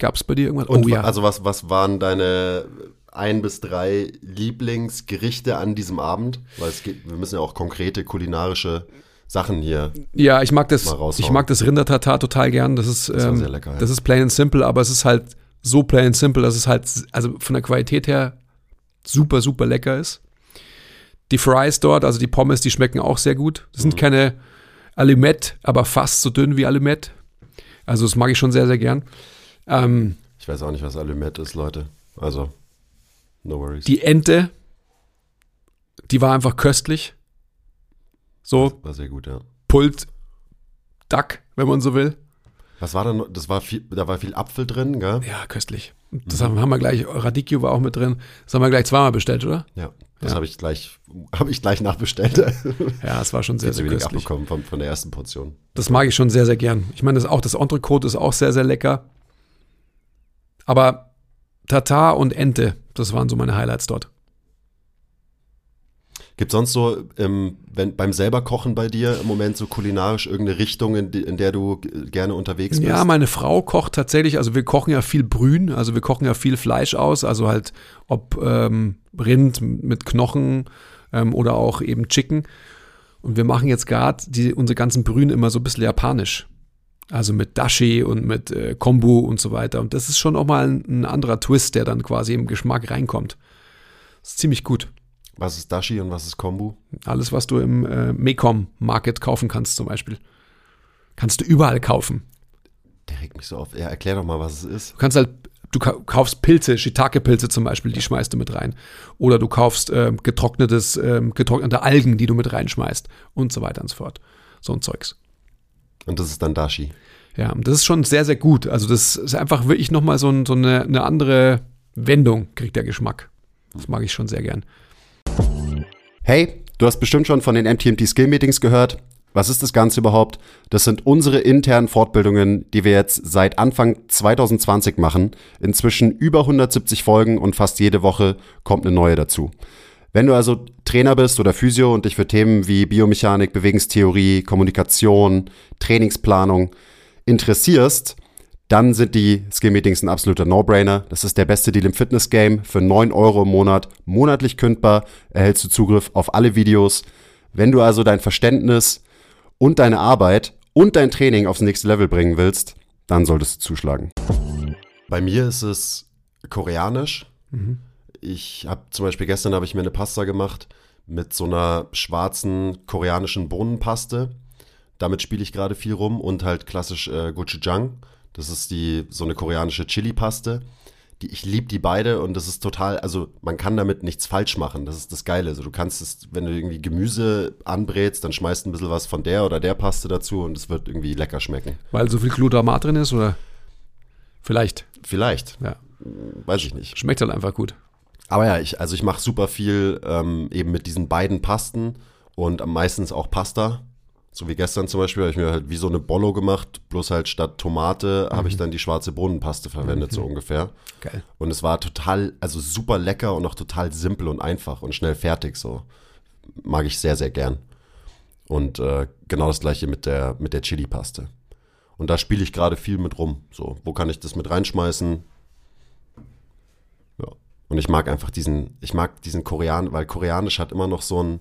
B: gab es bei dir irgendwas?
C: Und
B: oh ja.
C: also was, was waren deine ein bis drei Lieblingsgerichte an diesem Abend? Weil es geht, wir müssen ja auch konkrete kulinarische Sachen hier.
B: ja, ich mag das, ich mag das Rindertatar total gern. Das ist,
C: war
B: ähm,
C: sehr lecker, ja.
B: das ist plain and simple, aber es ist halt so plain and simple, dass es halt, also von der Qualität her super, super lecker ist. Die Fries dort, also die Pommes, die schmecken auch sehr gut. Das
C: Mhm.
B: sind keine Alimette, aber fast so dünn wie Alimette. Also das mag ich schon sehr, sehr gern. Ähm,
C: Ich weiß auch nicht, was Alumet ist, Leute. Also, no worries.
B: Die Ente, die war einfach köstlich. So,
C: war sehr gut, ja.
B: Pulled Duck, wenn man so will.
C: Was war da noch? Das war viel, da war viel Apfel drin, gell?
B: Ja, köstlich. Das haben, haben wir gleich, Radicchio war auch mit drin. Das haben wir gleich zweimal bestellt, oder?
C: Ja. Das
B: Ja.
C: habe ich gleich, habe ich gleich nachbestellt. *laughs*
B: Ja, es war schon sehr,
C: zu
B: sehr
C: wenig abbekommen von, von der ersten Portion.
B: Das mag ich schon sehr, sehr gern. Ich meine, das auch das Entrecote ist auch sehr, sehr lecker. Aber Tatar und Ente, das waren so meine Highlights dort.
C: Gibt sonst so ähm, wenn, beim selber Kochen bei dir im Moment so kulinarisch irgendeine Richtung, in, in der du gerne unterwegs bist?
B: Ja, meine Frau kocht tatsächlich, also wir kochen ja viel Brühen, also wir kochen ja viel Fleisch aus, also halt ob ähm, Rind mit Knochen ähm, oder auch eben Chicken. Und wir machen jetzt gerade unsere ganzen Brühen immer so ein bisschen japanisch. Also mit Dashi und mit äh, Kombu und so weiter. Und das ist schon auch mal ein, ein anderer Twist, der dann quasi im Geschmack reinkommt. Das ist ziemlich gut.
C: Was ist Dashi und was ist Kombu?
B: Alles, was du im äh, Mecom Market kaufen kannst, zum Beispiel. Kannst du überall kaufen.
C: Der regt mich so auf. Ja, erklär doch mal, was es ist.
B: Du kannst halt, du kaufst Pilze, Shiitake-Pilze zum Beispiel, die schmeißt du mit rein. Oder du kaufst äh, getrocknetes, äh, getrocknete Algen, die du mit reinschmeißt und so weiter und so fort. So ein Zeugs.
C: Und das ist dann Dashi.
B: Ja, das ist schon sehr, sehr gut. Also das ist einfach wirklich nochmal so, ein, so eine, eine andere Wendung, kriegt der Geschmack. Das mag ich schon sehr gern.
C: Hey, du hast bestimmt schon von den MTMT Skill Meetings gehört. Was ist das Ganze überhaupt? Das sind unsere internen Fortbildungen, die wir jetzt seit Anfang 2020 machen. Inzwischen über 170 Folgen und fast jede Woche kommt eine neue dazu. Wenn du also Trainer bist oder Physio und dich für Themen wie Biomechanik, Bewegungstheorie, Kommunikation, Trainingsplanung interessierst, dann sind die Skill-Meetings ein absoluter No-Brainer. Das ist der beste Deal im Fitness-Game. Für 9 Euro im Monat, monatlich kündbar, erhältst du Zugriff auf alle Videos. Wenn du also dein Verständnis und deine Arbeit und dein Training aufs nächste Level bringen willst, dann solltest du zuschlagen. Bei mir ist es koreanisch. Mhm. Ich habe zum Beispiel gestern habe ich mir eine Pasta gemacht mit so einer schwarzen koreanischen Bohnenpaste. Damit spiele ich gerade viel rum und halt klassisch äh, Gochujang. Das ist die so eine koreanische Chili-Paste. Die, ich liebe die beide und das ist total, also man kann damit nichts falsch machen. Das ist das Geile. Also du kannst es, wenn du irgendwie Gemüse anbrätst, dann schmeißt ein bisschen was von der oder der Paste dazu und es wird irgendwie lecker schmecken.
B: Weil so viel Glutamat drin ist oder? Vielleicht.
C: Vielleicht.
B: Ja.
C: Weiß ich nicht.
B: Schmeckt halt einfach gut.
C: Aber ja, ich, also ich mache super viel ähm, eben mit diesen beiden Pasten und meistens auch Pasta. So wie gestern zum Beispiel habe ich mir halt wie so eine Bollo gemacht, bloß halt statt Tomate mhm. habe ich dann die schwarze Bohnenpaste verwendet, mhm. so ungefähr.
B: Geil.
C: Und es war total, also super lecker und auch total simpel und einfach und schnell fertig so. Mag ich sehr, sehr gern. Und äh, genau das gleiche mit der, mit der Chili-Paste. Und da spiele ich gerade viel mit rum. So, wo kann ich das mit reinschmeißen? Und ich mag einfach diesen, ich mag diesen Korean, weil Koreanisch hat immer noch so ein,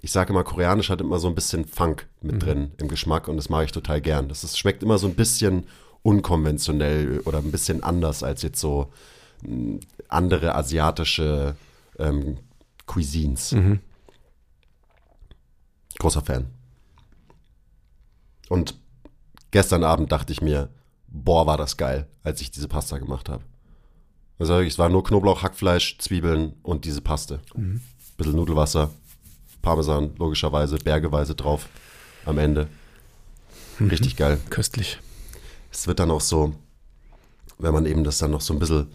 C: ich sage immer, Koreanisch hat immer so ein bisschen Funk mit mhm. drin im Geschmack und das mag ich total gern. Das ist, schmeckt immer so ein bisschen unkonventionell oder ein bisschen anders als jetzt so hm, andere asiatische ähm, Cuisines. Mhm. Großer Fan. Und gestern Abend dachte ich mir, boah, war das geil, als ich diese Pasta gemacht habe. Also es war nur Knoblauch, Hackfleisch, Zwiebeln und diese Paste. Mhm. Bisschen Nudelwasser, Parmesan logischerweise, bergeweise drauf am Ende. Mhm. Richtig geil.
B: Köstlich.
C: Es wird dann auch so, wenn man eben das dann noch so ein bisschen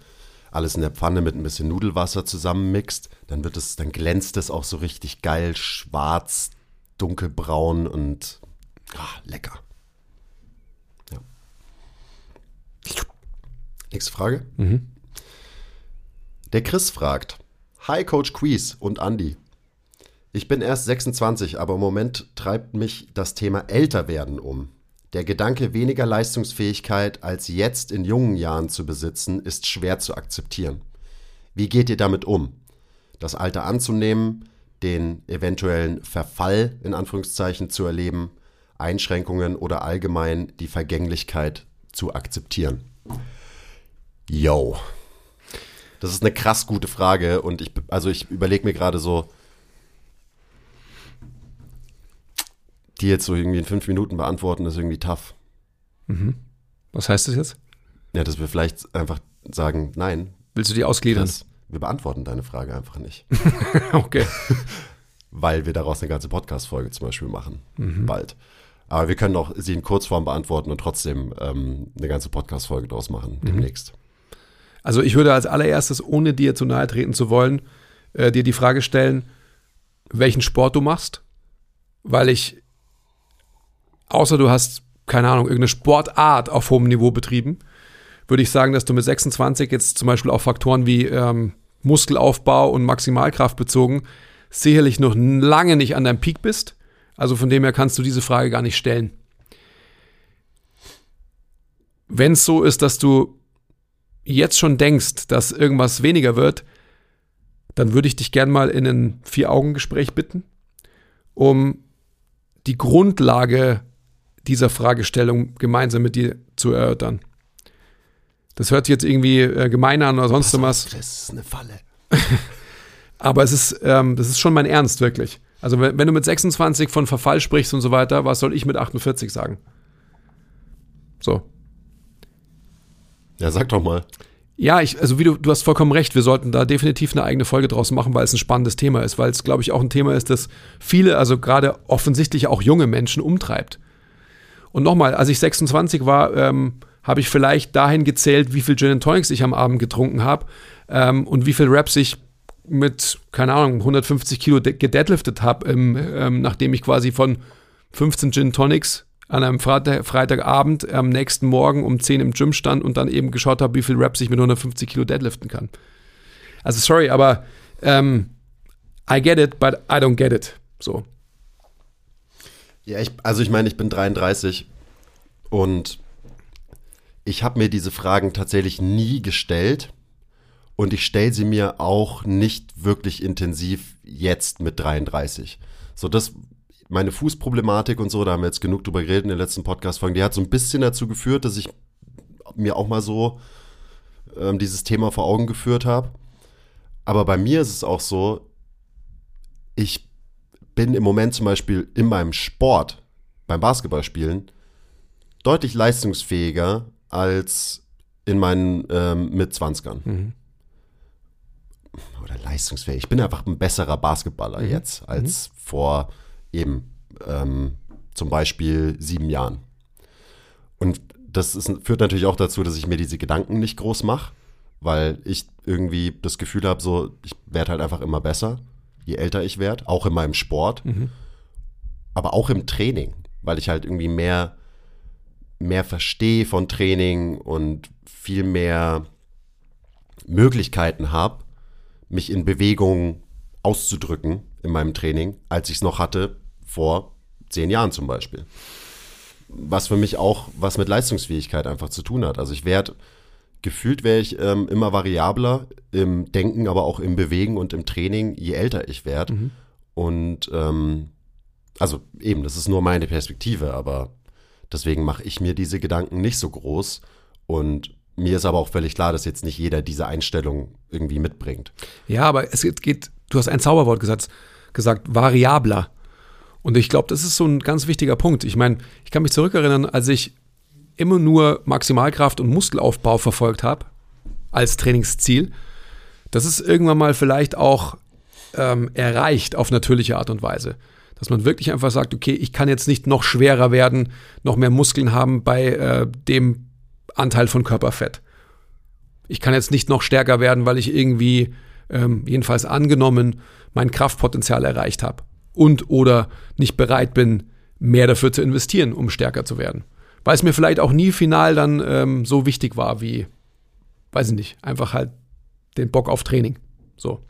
C: alles in der Pfanne mit ein bisschen Nudelwasser zusammenmixt, dann wird es, dann glänzt es auch so richtig geil, schwarz, dunkelbraun und ah, lecker. Ja. Nächste Frage. Mhm. Der Chris fragt: Hi Coach Quiz und Andy. Ich bin erst 26, aber im Moment treibt mich das Thema Älterwerden um. Der Gedanke, weniger Leistungsfähigkeit als jetzt in jungen Jahren zu besitzen, ist schwer zu akzeptieren. Wie geht ihr damit um? Das Alter anzunehmen, den eventuellen Verfall in Anführungszeichen zu erleben, Einschränkungen oder allgemein die Vergänglichkeit zu akzeptieren? Yo. Das ist eine krass gute Frage und ich, also ich überlege mir gerade so, die jetzt so irgendwie in fünf Minuten beantworten, ist irgendwie tough.
B: Mhm. Was heißt das jetzt?
C: Ja, dass wir vielleicht einfach sagen, nein.
B: Willst du die ausgliedern? Chris,
C: wir beantworten deine Frage einfach nicht. *laughs*
B: okay. *laughs*
C: Weil wir daraus eine ganze Podcast-Folge zum Beispiel machen. Mhm. Bald. Aber wir können auch sie in Kurzform beantworten und trotzdem ähm, eine ganze Podcast-Folge daraus machen, mhm. demnächst.
B: Also ich würde als allererstes, ohne dir zu nahe treten zu wollen, äh, dir die Frage stellen, welchen Sport du machst, weil ich außer du hast, keine Ahnung, irgendeine Sportart auf hohem Niveau betrieben, würde ich sagen, dass du mit 26 jetzt zum Beispiel auf Faktoren wie ähm, Muskelaufbau und Maximalkraft bezogen sicherlich noch lange nicht an deinem Peak bist. Also von dem her kannst du diese Frage gar nicht stellen. Wenn es so ist, dass du jetzt schon denkst, dass irgendwas weniger wird, dann würde ich dich gern mal in ein Vier-Augen-Gespräch bitten, um die Grundlage dieser Fragestellung gemeinsam mit dir zu erörtern. Das hört sich jetzt irgendwie äh, gemein an oder sonst was.
C: Das ist eine Falle. *laughs*
B: Aber es ist, ähm, das ist schon mein Ernst, wirklich. Also wenn, wenn, du mit 26 von Verfall sprichst und so weiter, was soll ich mit 48 sagen? So.
C: Ja, sag doch mal.
B: Ja, ich, also wie du, du hast vollkommen recht, wir sollten da definitiv eine eigene Folge draus machen, weil es ein spannendes Thema ist, weil es, glaube ich, auch ein Thema ist, das viele, also gerade offensichtlich auch junge Menschen umtreibt. Und nochmal, als ich 26 war, ähm, habe ich vielleicht dahin gezählt, wie viel Gin and Tonics ich am Abend getrunken habe ähm, und wie viel Raps ich mit, keine Ahnung, 150 Kilo gedeadliftet habe, ähm, nachdem ich quasi von 15 Gin Tonics an einem Freitag, Freitagabend am nächsten Morgen um 10 im Gym stand und dann eben geschaut habe, wie viel Raps ich mit 150 Kilo deadliften kann. Also sorry, aber ähm, I get it, but I don't get it. So.
C: Ja, ich, also ich meine, ich bin 33 und ich habe mir diese Fragen tatsächlich nie gestellt und ich stelle sie mir auch nicht wirklich intensiv jetzt mit 33. So, das, meine Fußproblematik und so, da haben wir jetzt genug drüber geredet in den letzten Podcast-Folgen, die hat so ein bisschen dazu geführt, dass ich mir auch mal so ähm, dieses Thema vor Augen geführt habe. Aber bei mir ist es auch so, ich bin im Moment zum Beispiel in meinem Sport, beim Basketballspielen, deutlich leistungsfähiger als in meinen ähm, Mitzwanzigern. Mhm. Oder leistungsfähig. Ich bin einfach ein besserer Basketballer mhm. jetzt als mhm. vor eben ähm, zum Beispiel sieben Jahren. Und das ist, führt natürlich auch dazu, dass ich mir diese Gedanken nicht groß mache, weil ich irgendwie das Gefühl habe, so, ich werde halt einfach immer besser, je älter ich werde, auch in meinem Sport, mhm. aber auch im Training, weil ich halt irgendwie mehr mehr verstehe von Training und viel mehr Möglichkeiten habe, mich in Bewegung auszudrücken in meinem Training, als ich es noch hatte vor zehn Jahren zum Beispiel. Was für mich auch was mit Leistungsfähigkeit einfach zu tun hat. Also ich werde, gefühlt wäre ich ähm, immer variabler im Denken, aber auch im Bewegen und im Training, je älter ich werde. Mhm. Und ähm, also eben, das ist nur meine Perspektive, aber Deswegen mache ich mir diese Gedanken nicht so groß. Und mir ist aber auch völlig klar, dass jetzt nicht jeder diese Einstellung irgendwie mitbringt.
B: Ja, aber es geht, du hast ein Zauberwort gesagt, gesagt variabler. Und ich glaube, das ist so ein ganz wichtiger Punkt. Ich meine, ich kann mich zurückerinnern, als ich immer nur Maximalkraft und Muskelaufbau verfolgt habe als Trainingsziel. Das ist irgendwann mal vielleicht auch ähm, erreicht auf natürliche Art und Weise. Dass man wirklich einfach sagt, okay, ich kann jetzt nicht noch schwerer werden, noch mehr Muskeln haben bei äh, dem Anteil von Körperfett. Ich kann jetzt nicht noch stärker werden, weil ich irgendwie, ähm, jedenfalls angenommen, mein Kraftpotenzial erreicht habe. Und oder nicht bereit bin, mehr dafür zu investieren, um stärker zu werden. Weil es mir vielleicht auch nie final dann ähm, so wichtig war wie, weiß ich nicht, einfach halt den Bock auf Training. So.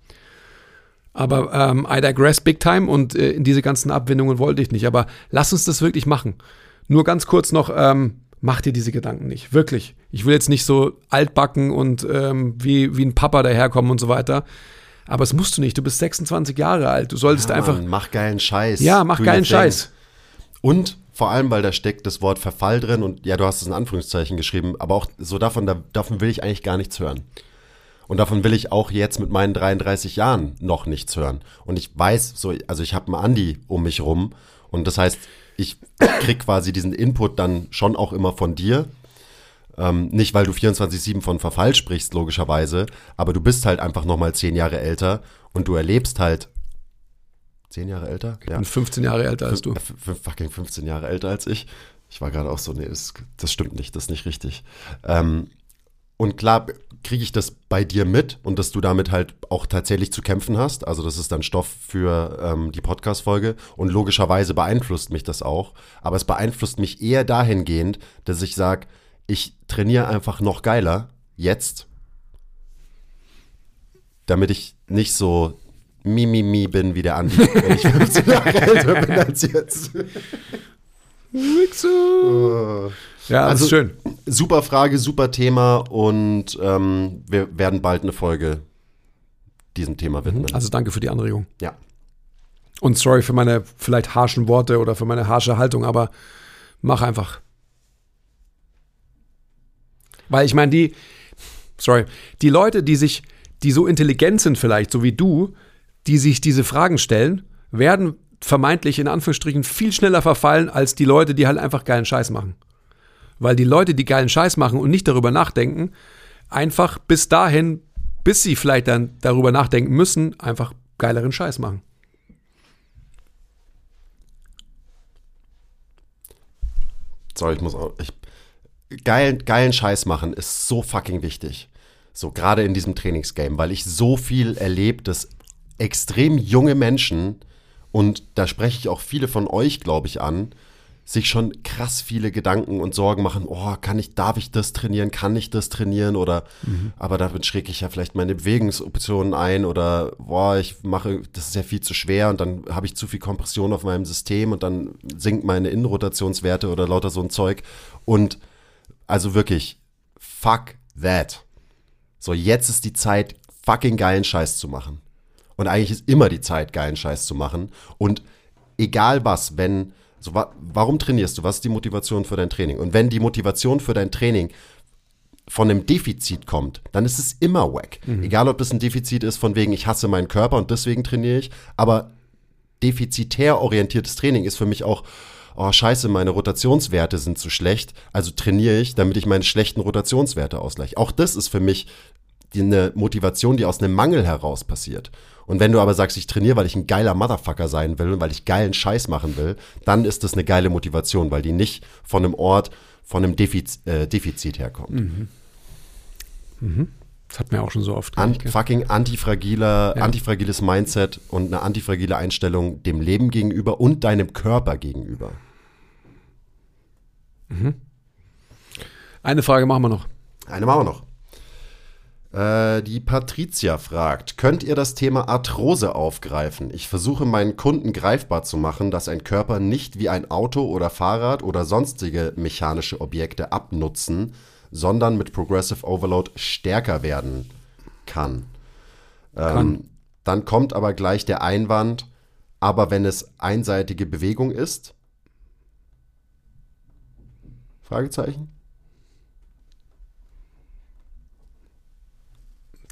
B: Aber ähm, I digress big time und äh, in diese ganzen Abwindungen wollte ich nicht. Aber lass uns das wirklich machen. Nur ganz kurz noch, ähm, mach dir diese Gedanken nicht. Wirklich. Ich will jetzt nicht so altbacken und ähm, wie, wie ein Papa daherkommen und so weiter. Aber es musst du nicht. Du bist 26 Jahre alt. Du solltest
C: ja,
B: einfach.
C: Mann, mach geilen Scheiß.
B: Ja, mach geilen Scheiß.
C: Und vor allem, weil da steckt das Wort Verfall drin und ja, du hast es in Anführungszeichen geschrieben, aber auch so davon, da, davon will ich eigentlich gar nichts hören. Und davon will ich auch jetzt mit meinen 33 Jahren noch nichts hören. Und ich weiß, so, also ich habe einen Andi um mich rum. Und das heißt, ich krieg quasi diesen Input dann schon auch immer von dir. Ähm, nicht, weil du 24-7 von Verfall sprichst, logischerweise, aber du bist halt einfach nochmal zehn Jahre älter und du erlebst halt zehn Jahre älter?
B: Ich ja. bin 15 Jahre älter als du.
C: F fucking 15 Jahre älter als ich. Ich war gerade auch so, nee, das, das, stimmt nicht, das ist nicht richtig. Ähm, und klar kriege ich das bei dir mit und dass du damit halt auch tatsächlich zu kämpfen hast. Also das ist dann Stoff für ähm, die Podcast-Folge und logischerweise beeinflusst mich das auch. Aber es beeinflusst mich eher dahingehend, dass ich sage, ich trainiere einfach noch geiler jetzt, damit ich nicht so Mimimi bin wie der Andi, wenn ich *laughs* 15 Jahre älter bin als jetzt.
B: Wichser. Ja, das
C: Also-
B: ist schön.
C: Super Frage, super Thema und ähm, wir werden bald eine Folge diesem Thema widmen.
B: Also danke für die Anregung.
C: ja.
B: Und sorry für meine vielleicht harschen Worte oder für meine harsche Haltung, aber mach einfach. Weil ich meine, die, sorry, die Leute, die sich, die so intelligent sind vielleicht, so wie du, die sich diese Fragen stellen, werden vermeintlich in Anführungsstrichen viel schneller verfallen als die Leute, die halt einfach geilen Scheiß machen. Weil die Leute, die geilen Scheiß machen und nicht darüber nachdenken, einfach bis dahin, bis sie vielleicht dann darüber nachdenken müssen, einfach geileren Scheiß machen.
C: Sorry, ich muss auch. Ich, geilen, geilen Scheiß machen ist so fucking wichtig. So, gerade in diesem Trainingsgame, weil ich so viel erlebe, dass extrem junge Menschen, und da spreche ich auch viele von euch, glaube ich, an, sich schon krass viele Gedanken und Sorgen machen, oh, kann ich, darf ich das trainieren, kann ich das trainieren oder aber damit schräg ich ja vielleicht meine Bewegungsoptionen ein oder boah, ich mache, das ist ja viel zu schwer und dann habe ich zu viel Kompression auf meinem System und dann sinkt meine Innenrotationswerte oder lauter so ein Zeug und also wirklich, fuck that. So, jetzt ist die Zeit, fucking geilen Scheiß zu machen. Und eigentlich ist immer die Zeit, geilen Scheiß zu machen. Und egal was, wenn, so, wa warum trainierst du? Was ist die Motivation für dein Training? Und wenn die Motivation für dein Training von einem Defizit kommt, dann ist es immer wack. Egal, ob das ein Defizit ist von wegen, ich hasse meinen Körper und deswegen trainiere ich, aber defizitär orientiertes Training ist für mich auch, oh scheiße, meine Rotationswerte sind zu schlecht, also trainiere ich, damit ich meine schlechten Rotationswerte ausgleiche. Auch das ist für mich die, eine Motivation, die aus einem Mangel heraus passiert. Und wenn du aber sagst, ich trainiere, weil ich ein geiler Motherfucker sein will und weil ich geilen Scheiß machen will, dann ist das eine geile Motivation, weil die nicht von einem Ort, von einem Defiz äh, Defizit herkommt.
B: Das hat mir auch schon so oft
C: An,
B: gell?
C: fucking antifragiler,
B: Ja.
C: antifragiles Mindset und eine antifragile Einstellung dem Leben gegenüber und deinem Körper gegenüber.
B: Eine Frage machen wir noch.
C: Eine machen wir noch. Äh, die Patricia fragt, könnt ihr das Thema Arthrose aufgreifen? Ich versuche meinen Kunden greifbar zu machen, dass ein Körper nicht wie ein Auto oder Fahrrad oder sonstige mechanische Objekte abnutzen, sondern mit Progressive Overload stärker werden kann.
B: Kann.
C: Ähm, dann kommt aber gleich der Einwand, aber wenn es einseitige Bewegung ist? Fragezeichen?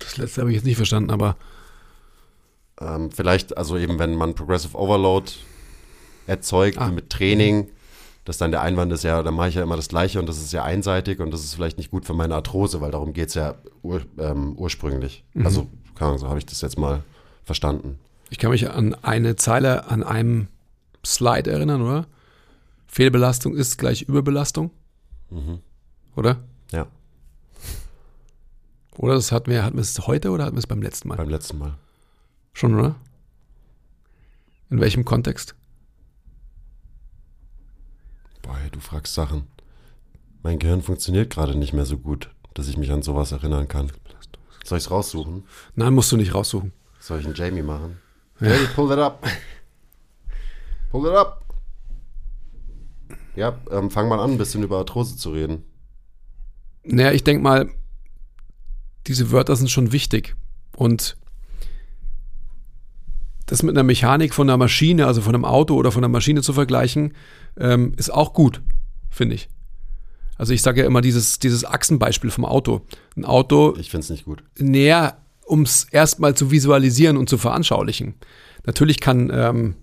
B: Das letzte habe ich jetzt nicht verstanden, aber
C: Ähm, vielleicht, also eben, wenn man Progressive Overload erzeugt
B: Ah.
C: mit Training, dass dann der Einwand ist, ja, dann mache ich ja immer das Gleiche und das ist ja einseitig und das ist vielleicht nicht gut für meine Arthrose, weil darum geht es ja ur, ähm, ursprünglich.
B: Mhm.
C: Also, keine Ahnung, so habe ich das jetzt mal verstanden.
B: ich kann mich an eine Zeile an einem Slide erinnern, oder? Fehlbelastung ist gleich Überbelastung. Oder?
C: Ja,
B: Oder das hatten wir, hatten wir es heute oder hatten wir es beim letzten Mal?
C: beim letzten Mal.
B: Schon, oder? In welchem Kontext?
C: Boah, du fragst Sachen. Mein Gehirn funktioniert gerade nicht mehr so gut, dass ich mich an sowas erinnern kann. Soll ich es raussuchen?
B: Nein, musst du nicht raussuchen.
C: Soll ich einen Jamie machen? Jamie, pull that up. Pull that up. Ja, ähm, fang mal an, ein bisschen über Arthrose zu reden.
B: Naja, ich denke mal, diese Wörter sind schon wichtig. Und das mit einer Mechanik von einer Maschine, also von einem Auto oder von einer Maschine zu vergleichen, ähm, ist auch gut, finde ich. Also ich sage ja immer dieses, dieses Achsenbeispiel vom Auto. Ein Auto
C: Ich find's nicht gut.
B: näher, um es erstmal zu visualisieren und zu veranschaulichen. Natürlich kann ähm,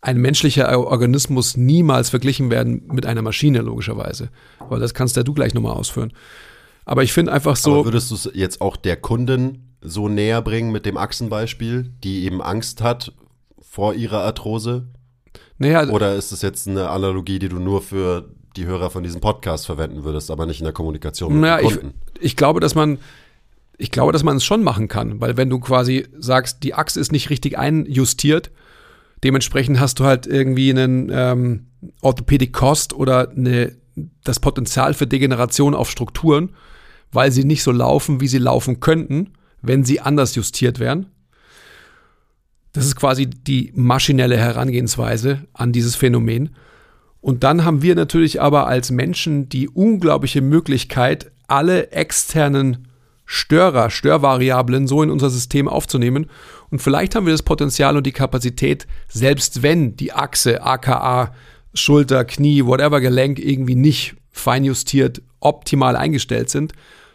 B: ein menschlicher Organismus niemals verglichen werden mit einer Maschine, logischerweise. Aber das kannst ja du gleich nochmal ausführen. Aber ich finde einfach so.
C: Aber würdest du es jetzt auch der Kundin so näher bringen mit dem Achsenbeispiel, die eben Angst hat vor ihrer Arthrose?
B: naja,
C: Oder ist es jetzt eine Analogie, die du nur für die Hörer von diesem Podcast verwenden würdest, aber nicht in der Kommunikation mit
B: naja
C: dem
B: ich,
C: Kunden?
B: ich glaube, dass man. Ich glaube, dass man es schon machen kann, weil wenn du quasi sagst, die Achse ist nicht richtig einjustiert, dementsprechend hast du halt irgendwie einen ähm, Orthopädic Cost oder eine, das Potenzial für Degeneration auf Strukturen, weil sie nicht so laufen, wie sie laufen könnten, wenn sie anders justiert wären. Das ist quasi die maschinelle Herangehensweise an dieses Phänomen. Und dann haben wir natürlich aber als Menschen die unglaubliche Möglichkeit, alle externen Störer, Störvariablen so in unser System aufzunehmen. Und vielleicht haben wir das Potenzial und die Kapazität, selbst wenn die Achse, aka Schulter, Knie, whatever Gelenk irgendwie nicht feinjustiert, optimal eingestellt sind,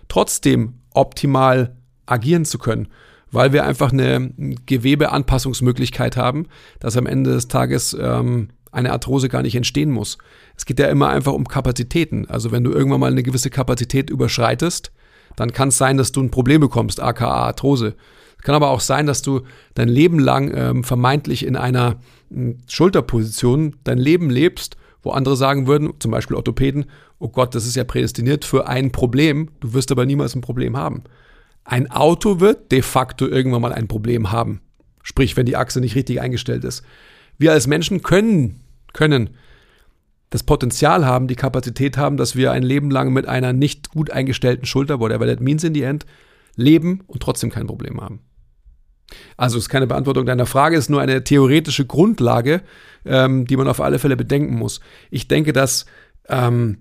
B: trotzdem optimal agieren zu können, weil wir einfach eine Gewebeanpassungsmöglichkeit haben, dass am Ende des Tages ähm, eine Arthrose gar nicht entstehen muss. Es geht ja immer einfach um Kapazitäten. Also wenn du irgendwann mal eine gewisse Kapazität überschreitest, dann kann es sein, dass du ein Problem bekommst, aka Arthrose. Es kann aber auch sein, dass du dein Leben lang ähm, vermeintlich in einer äh, Schulterposition dein Leben lebst, wo andere sagen würden, zum Beispiel Orthopäden, oh Gott, das ist ja prädestiniert für ein Problem, du wirst aber niemals ein Problem haben. Ein Auto wird de facto irgendwann mal ein Problem haben. Sprich, wenn die Achse nicht richtig eingestellt ist. Wir als Menschen können, können das Potenzial haben, die Kapazität haben, dass wir ein Leben lang mit einer nicht gut eingestellten Schulter, whatever that means in the end, leben und trotzdem kein Problem haben. Also ist keine Beantwortung deiner Frage, ist nur eine theoretische Grundlage, ähm, die man auf alle Fälle bedenken muss. Ich denke, dass ähm,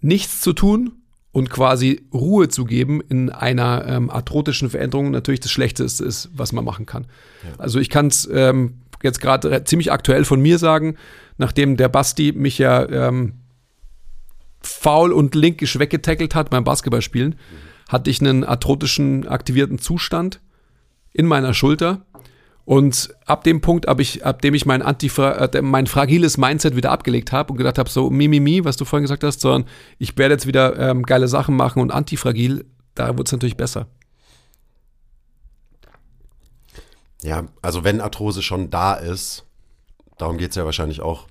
B: nichts zu tun und quasi Ruhe zu geben in einer ähm, arthrotischen Veränderung natürlich das Schlechteste ist, was man machen kann. Ja. Also ich kann es ähm, jetzt gerade ziemlich aktuell von mir sagen, nachdem der Basti mich ja ähm, faul und linkisch weggetackelt hat beim Basketballspielen, mhm. hatte ich einen arthrotischen aktivierten Zustand in meiner Schulter. Und ab dem Punkt, ab, ich, ab dem ich mein, Antifra äh, mein fragiles Mindset wieder abgelegt habe und gedacht habe, so mimimi, mi, mi, was du vorhin gesagt hast, sondern ich werde jetzt wieder ähm, geile Sachen machen und antifragil, da wird es natürlich besser.
C: Ja, also wenn Arthrose schon da ist, darum geht es ja wahrscheinlich auch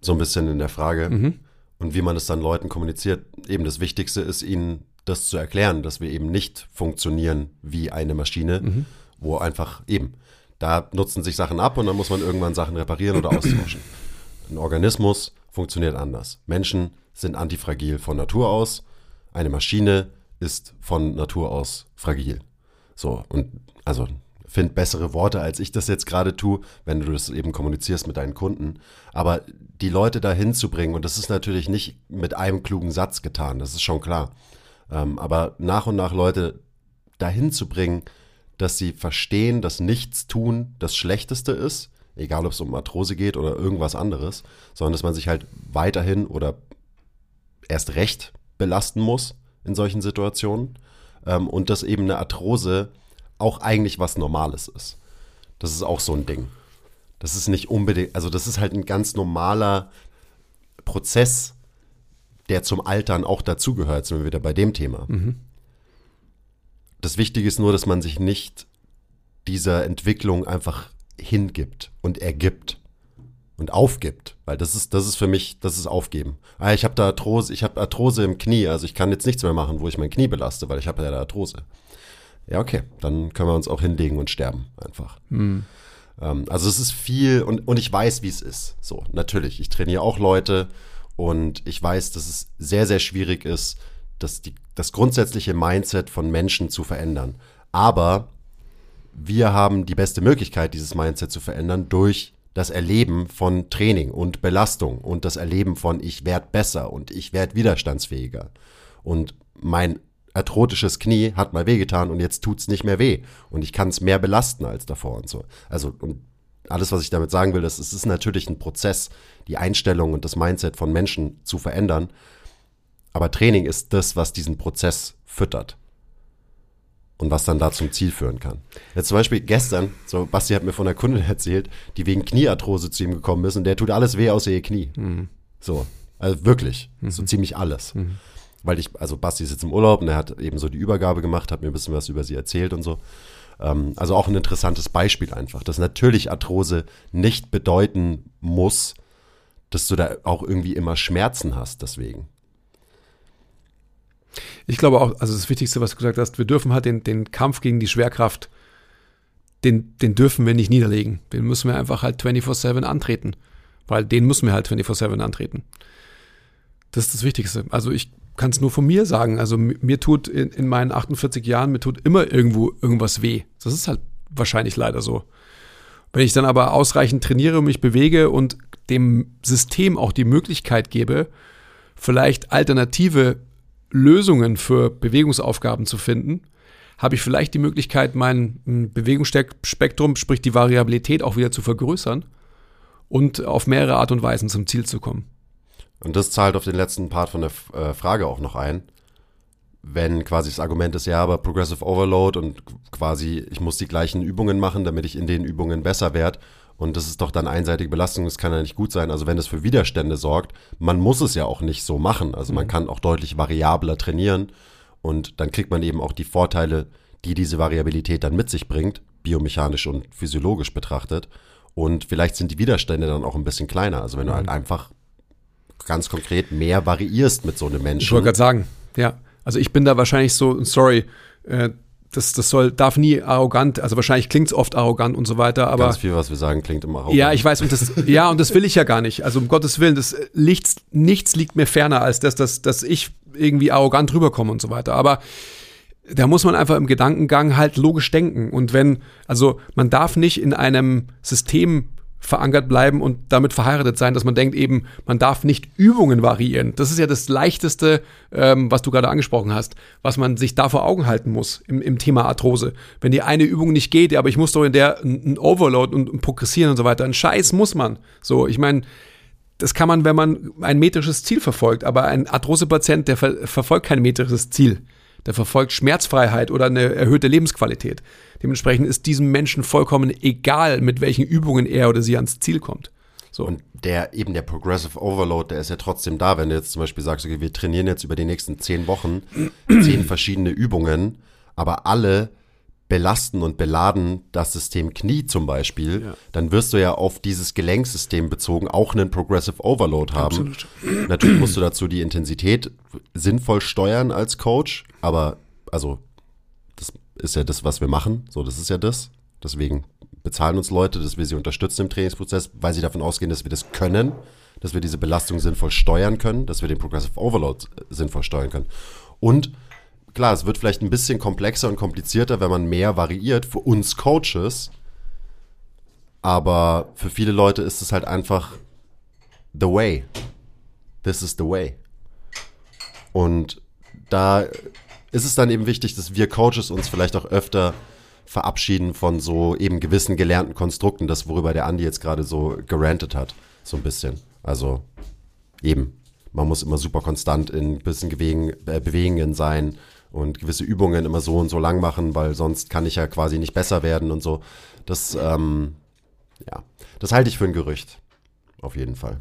C: so ein bisschen in der Frage. Mhm. Und wie man es dann Leuten kommuniziert. Eben das Wichtigste ist, ihnen das zu erklären, dass wir eben nicht funktionieren wie eine Maschine, mhm. wo einfach eben, da nutzen sich Sachen ab und dann muss man irgendwann Sachen reparieren oder austauschen. Ein Organismus funktioniert anders. Menschen sind antifragil von Natur aus. Eine Maschine ist von Natur aus fragil. So, und also find bessere Worte, als ich das jetzt gerade tue, wenn du das eben kommunizierst mit deinen Kunden. Aber die Leute dahin zu bringen, und das ist natürlich nicht mit einem klugen Satz getan, das ist schon klar. Ähm, aber nach und nach Leute dahin zu bringen, dass sie verstehen, dass nichts tun das Schlechteste ist, egal ob es um Arthrose geht oder irgendwas anderes, sondern dass man sich halt weiterhin oder erst recht belasten muss in solchen Situationen ähm, und dass eben eine Arthrose auch eigentlich was Normales ist. Das ist auch so ein Ding. Das ist nicht unbedingt, also das ist halt ein ganz normaler Prozess, der zum Altern auch dazugehört, sind wir wieder bei dem Thema. Mhm. Das Wichtige ist nur, dass man sich nicht dieser Entwicklung einfach hingibt und ergibt und aufgibt, weil das ist das ist für mich, das ist aufgeben. Ah, ich habe da Arthrose, ich habe Arthrose im Knie, also ich kann jetzt nichts mehr machen, wo ich mein Knie belaste, weil ich habe ja da Arthrose. Ja, okay, dann können wir uns auch hinlegen und sterben einfach. Mhm. Ähm, also es ist viel und, und ich weiß, wie es ist. So, natürlich, ich trainiere auch Leute und ich weiß, dass es sehr, sehr schwierig ist, das, die, das grundsätzliche Mindset von Menschen zu verändern. Aber wir haben die beste Möglichkeit, dieses Mindset zu verändern durch das Erleben von Training und Belastung und das Erleben von ich werde besser und ich werde widerstandsfähiger. Und mein arthrotisches Knie hat mal wehgetan und jetzt tut es nicht mehr weh. Und ich kann es mehr belasten als davor und so. Also, und alles, was ich damit sagen will, ist, es ist natürlich ein Prozess, die Einstellung und das Mindset von Menschen zu verändern. Aber Training ist das, was diesen Prozess füttert. Und was dann da zum Ziel führen kann. Jetzt zum Beispiel gestern, so Basti hat mir von einer Kundin *laughs* erzählt, die wegen Kniearthrose zu ihm gekommen ist und der tut alles weh außer ihr Knie. Mhm. So, also wirklich, mhm. so ziemlich alles. Mhm weil ich, also Basti ist jetzt im Urlaub und er hat eben so die Übergabe gemacht, hat mir ein bisschen was über sie erzählt und so. Ähm, also auch ein interessantes Beispiel einfach, dass natürlich Arthrose nicht bedeuten muss, dass du da auch irgendwie immer Schmerzen hast deswegen.
B: Ich glaube auch, also das Wichtigste, was du gesagt hast, wir dürfen halt den, den Kampf gegen die Schwerkraft, den, den dürfen wir nicht niederlegen. Den müssen wir einfach halt 24-7 antreten. Weil den müssen wir halt 24-7 antreten. Das ist das Wichtigste. Also ich kann es nur von mir sagen. Also mir tut in, in, meinen 48 Jahren, mir tut immer irgendwo irgendwas weh. Das ist halt wahrscheinlich leider so. Wenn ich dann aber ausreichend trainiere, mich bewege und dem System auch die Möglichkeit gebe, vielleicht alternative Lösungen für Bewegungsaufgaben zu finden, habe ich vielleicht die Möglichkeit, mein hm, Bewegungsspektrum, sprich die Variabilität, auch wieder zu vergrößern und auf mehrere Art und Weisen zum Ziel zu kommen.
C: Und das zahlt auf den letzten Part von der äh, Frage auch noch ein. Wenn quasi das Argument ist, ja, aber Progressive Overload und quasi ich muss die gleichen Übungen machen, damit ich in den Übungen besser werde. Und das ist doch dann einseitige Belastung, das kann ja nicht gut sein. Also wenn das für Widerstände sorgt, man muss es ja auch nicht so machen. Also man mhm. kann auch deutlich variabler trainieren und dann kriegt man eben auch die Vorteile, die diese Variabilität dann mit sich bringt, biomechanisch und physiologisch betrachtet. Und vielleicht sind die Widerstände dann auch ein bisschen kleiner. Also wenn du halt mhm. einfach ganz konkret mehr variierst mit so einem Menschen.
B: Ich wollte gerade sagen, ja. Also ich bin da wahrscheinlich so, sorry, äh, das, das soll, darf nie arrogant, also wahrscheinlich klingt es oft arrogant und so weiter, aber.
C: Ganz viel, was wir sagen, klingt immer arrogant.
B: Ja, ich weiß, und das, ja, und das will ich ja gar nicht. Also um Gottes Willen, das liegt, nichts liegt mir ferner, als dass, dass, dass ich irgendwie arrogant rüberkomme und so weiter. Aber da muss man einfach im Gedankengang halt logisch denken. Und wenn, also man darf nicht in einem System verankert bleiben und damit verheiratet sein, dass man denkt eben, man darf nicht Übungen variieren. Das ist ja das Leichteste, ähm, was du gerade angesprochen hast, was man sich da vor Augen halten muss im, im Thema Arthrose. Wenn die eine Übung nicht geht, ja, aber ich muss doch in der ein Overload und, und progressieren und so weiter. Ein Scheiß muss man. So, ich meine, das kann man, wenn man ein metrisches Ziel verfolgt, aber ein Arthrose-Patient, der ver verfolgt kein metrisches Ziel. Der verfolgt Schmerzfreiheit oder eine erhöhte Lebensqualität. Dementsprechend ist diesem Menschen vollkommen egal, mit welchen Übungen er oder sie ans Ziel kommt.
C: So. Und der eben der Progressive Overload, der ist ja trotzdem da, wenn du jetzt zum Beispiel sagst, okay, wir trainieren jetzt über die nächsten zehn Wochen zehn verschiedene Übungen, aber alle belasten und beladen das System Knie zum Beispiel, ja. dann wirst du ja auf dieses Gelenksystem bezogen auch einen Progressive Overload haben. Absolut. Natürlich musst du dazu die Intensität sinnvoll steuern als Coach, aber also das ist ja das, was wir machen. So, das ist ja das. Deswegen bezahlen uns Leute, dass wir sie unterstützen im Trainingsprozess, weil sie davon ausgehen, dass wir das können, dass wir diese Belastung sinnvoll steuern können, dass wir den Progressive Overload sinnvoll steuern können. Und klar, es wird vielleicht ein bisschen komplexer und komplizierter, wenn man mehr variiert für uns Coaches. Aber für viele Leute ist es halt einfach the way. This is the way. Und da ist es dann eben wichtig, dass wir Coaches uns vielleicht auch öfter verabschieden von so eben gewissen gelernten Konstrukten, das worüber der Andi jetzt gerade so gerantet hat, so ein bisschen. Also eben, man muss immer super konstant in gewissen äh, Bewegungen sein und gewisse Übungen immer so und so lang machen, weil sonst kann ich ja quasi nicht besser werden und so. Das, ähm, ja, das halte ich für ein Gerücht. Auf jeden Fall.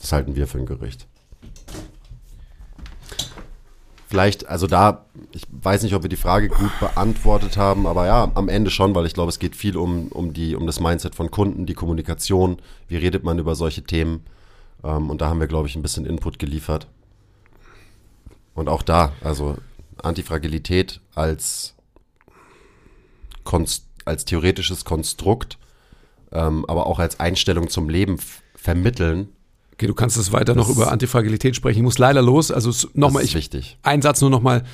C: Das halten wir für ein Gerücht. Vielleicht, also da, ich weiß nicht, ob wir die Frage gut beantwortet haben, aber ja, am Ende schon, weil ich glaube, es geht viel um, um, die, um das Mindset von Kunden, die Kommunikation, wie redet man über solche Themen. Ähm, und da haben wir, glaube ich, ein bisschen Input geliefert. Und auch da, also Antifragilität als, Konst, als theoretisches Konstrukt, ähm, aber auch als Einstellung zum Leben vermitteln.
B: Okay, du kannst es weiter das noch über Antifragilität sprechen. Ich muss leider los. Also nochmal, ich.
C: Wichtig.
B: Ein Satz nur nochmal.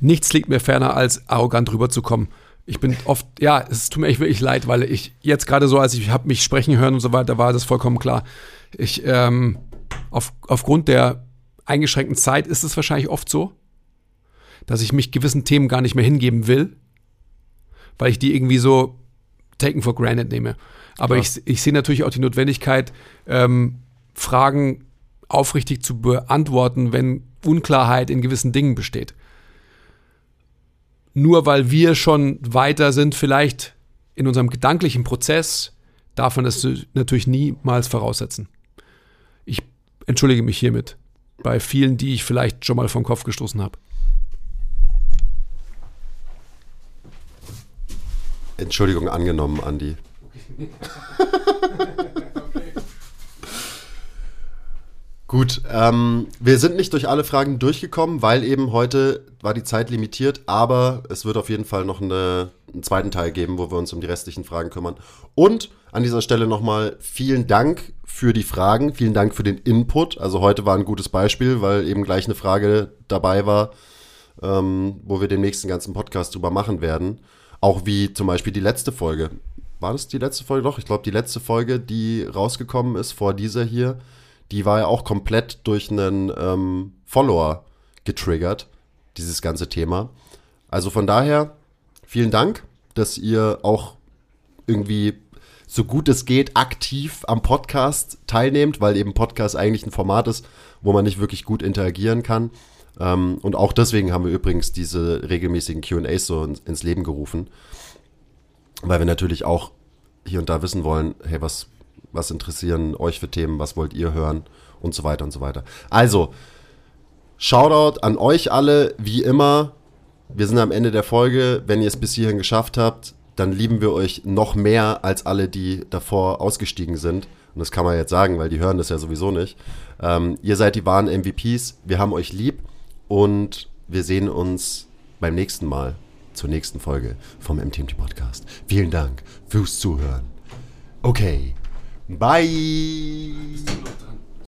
B: Nichts liegt mir ferner, als arrogant rüberzukommen. Ich bin oft, ja, es tut mir echt wirklich leid, weil ich jetzt gerade so, als ich habe mich sprechen hören und so weiter, war das vollkommen klar. Ich, ähm, auf, aufgrund der eingeschränkten Zeit ist es wahrscheinlich oft so, dass ich mich gewissen Themen gar nicht mehr hingeben will, weil ich die irgendwie so taken for granted nehme. Aber ich, ich sehe natürlich auch die Notwendigkeit, ähm, Fragen aufrichtig zu beantworten, wenn Unklarheit in gewissen Dingen besteht. Nur weil wir schon weiter sind, vielleicht in unserem gedanklichen Prozess, darf man das natürlich niemals voraussetzen. Ich entschuldige mich hiermit bei vielen, die ich vielleicht schon mal vom Kopf gestoßen habe.
C: Entschuldigung angenommen, Andi. *laughs* Gut, ähm, wir sind nicht durch alle Fragen durchgekommen, weil eben heute war die Zeit limitiert, aber es wird auf jeden Fall noch eine, einen zweiten Teil geben, wo wir uns um die restlichen Fragen kümmern. Und an dieser Stelle nochmal vielen Dank für die Fragen, vielen Dank für den Input. Also heute war ein gutes Beispiel, weil eben gleich eine Frage dabei war, ähm, wo wir den nächsten ganzen Podcast drüber machen werden. Auch wie zum Beispiel die letzte Folge. War das die letzte Folge? Doch, ich glaube, die letzte Folge, die rausgekommen ist vor dieser hier, die war ja auch komplett durch einen ähm, Follower getriggert, dieses ganze Thema. Also von daher, vielen Dank, dass ihr auch irgendwie so gut es geht aktiv am Podcast teilnehmt, weil eben Podcast eigentlich ein Format ist, wo man nicht wirklich gut interagieren kann. Ähm, und auch deswegen haben wir übrigens diese regelmäßigen QAs so ins Leben gerufen, weil wir natürlich auch hier und da wissen wollen, hey, was, was interessieren euch für Themen, was wollt ihr hören und so weiter und so weiter. Also, Shoutout an euch alle, wie immer. Wir sind am Ende der Folge. Wenn ihr es bis hierhin geschafft habt, dann lieben wir euch noch mehr als alle, die davor ausgestiegen sind. Und das kann man jetzt sagen, weil die hören das ja sowieso nicht. Ähm, ihr seid die wahren MVPs. Wir haben euch lieb und wir sehen uns beim nächsten Mal zur nächsten Folge vom MTMT Podcast. Vielen Dank fürs Zuhören. Okay. Bye.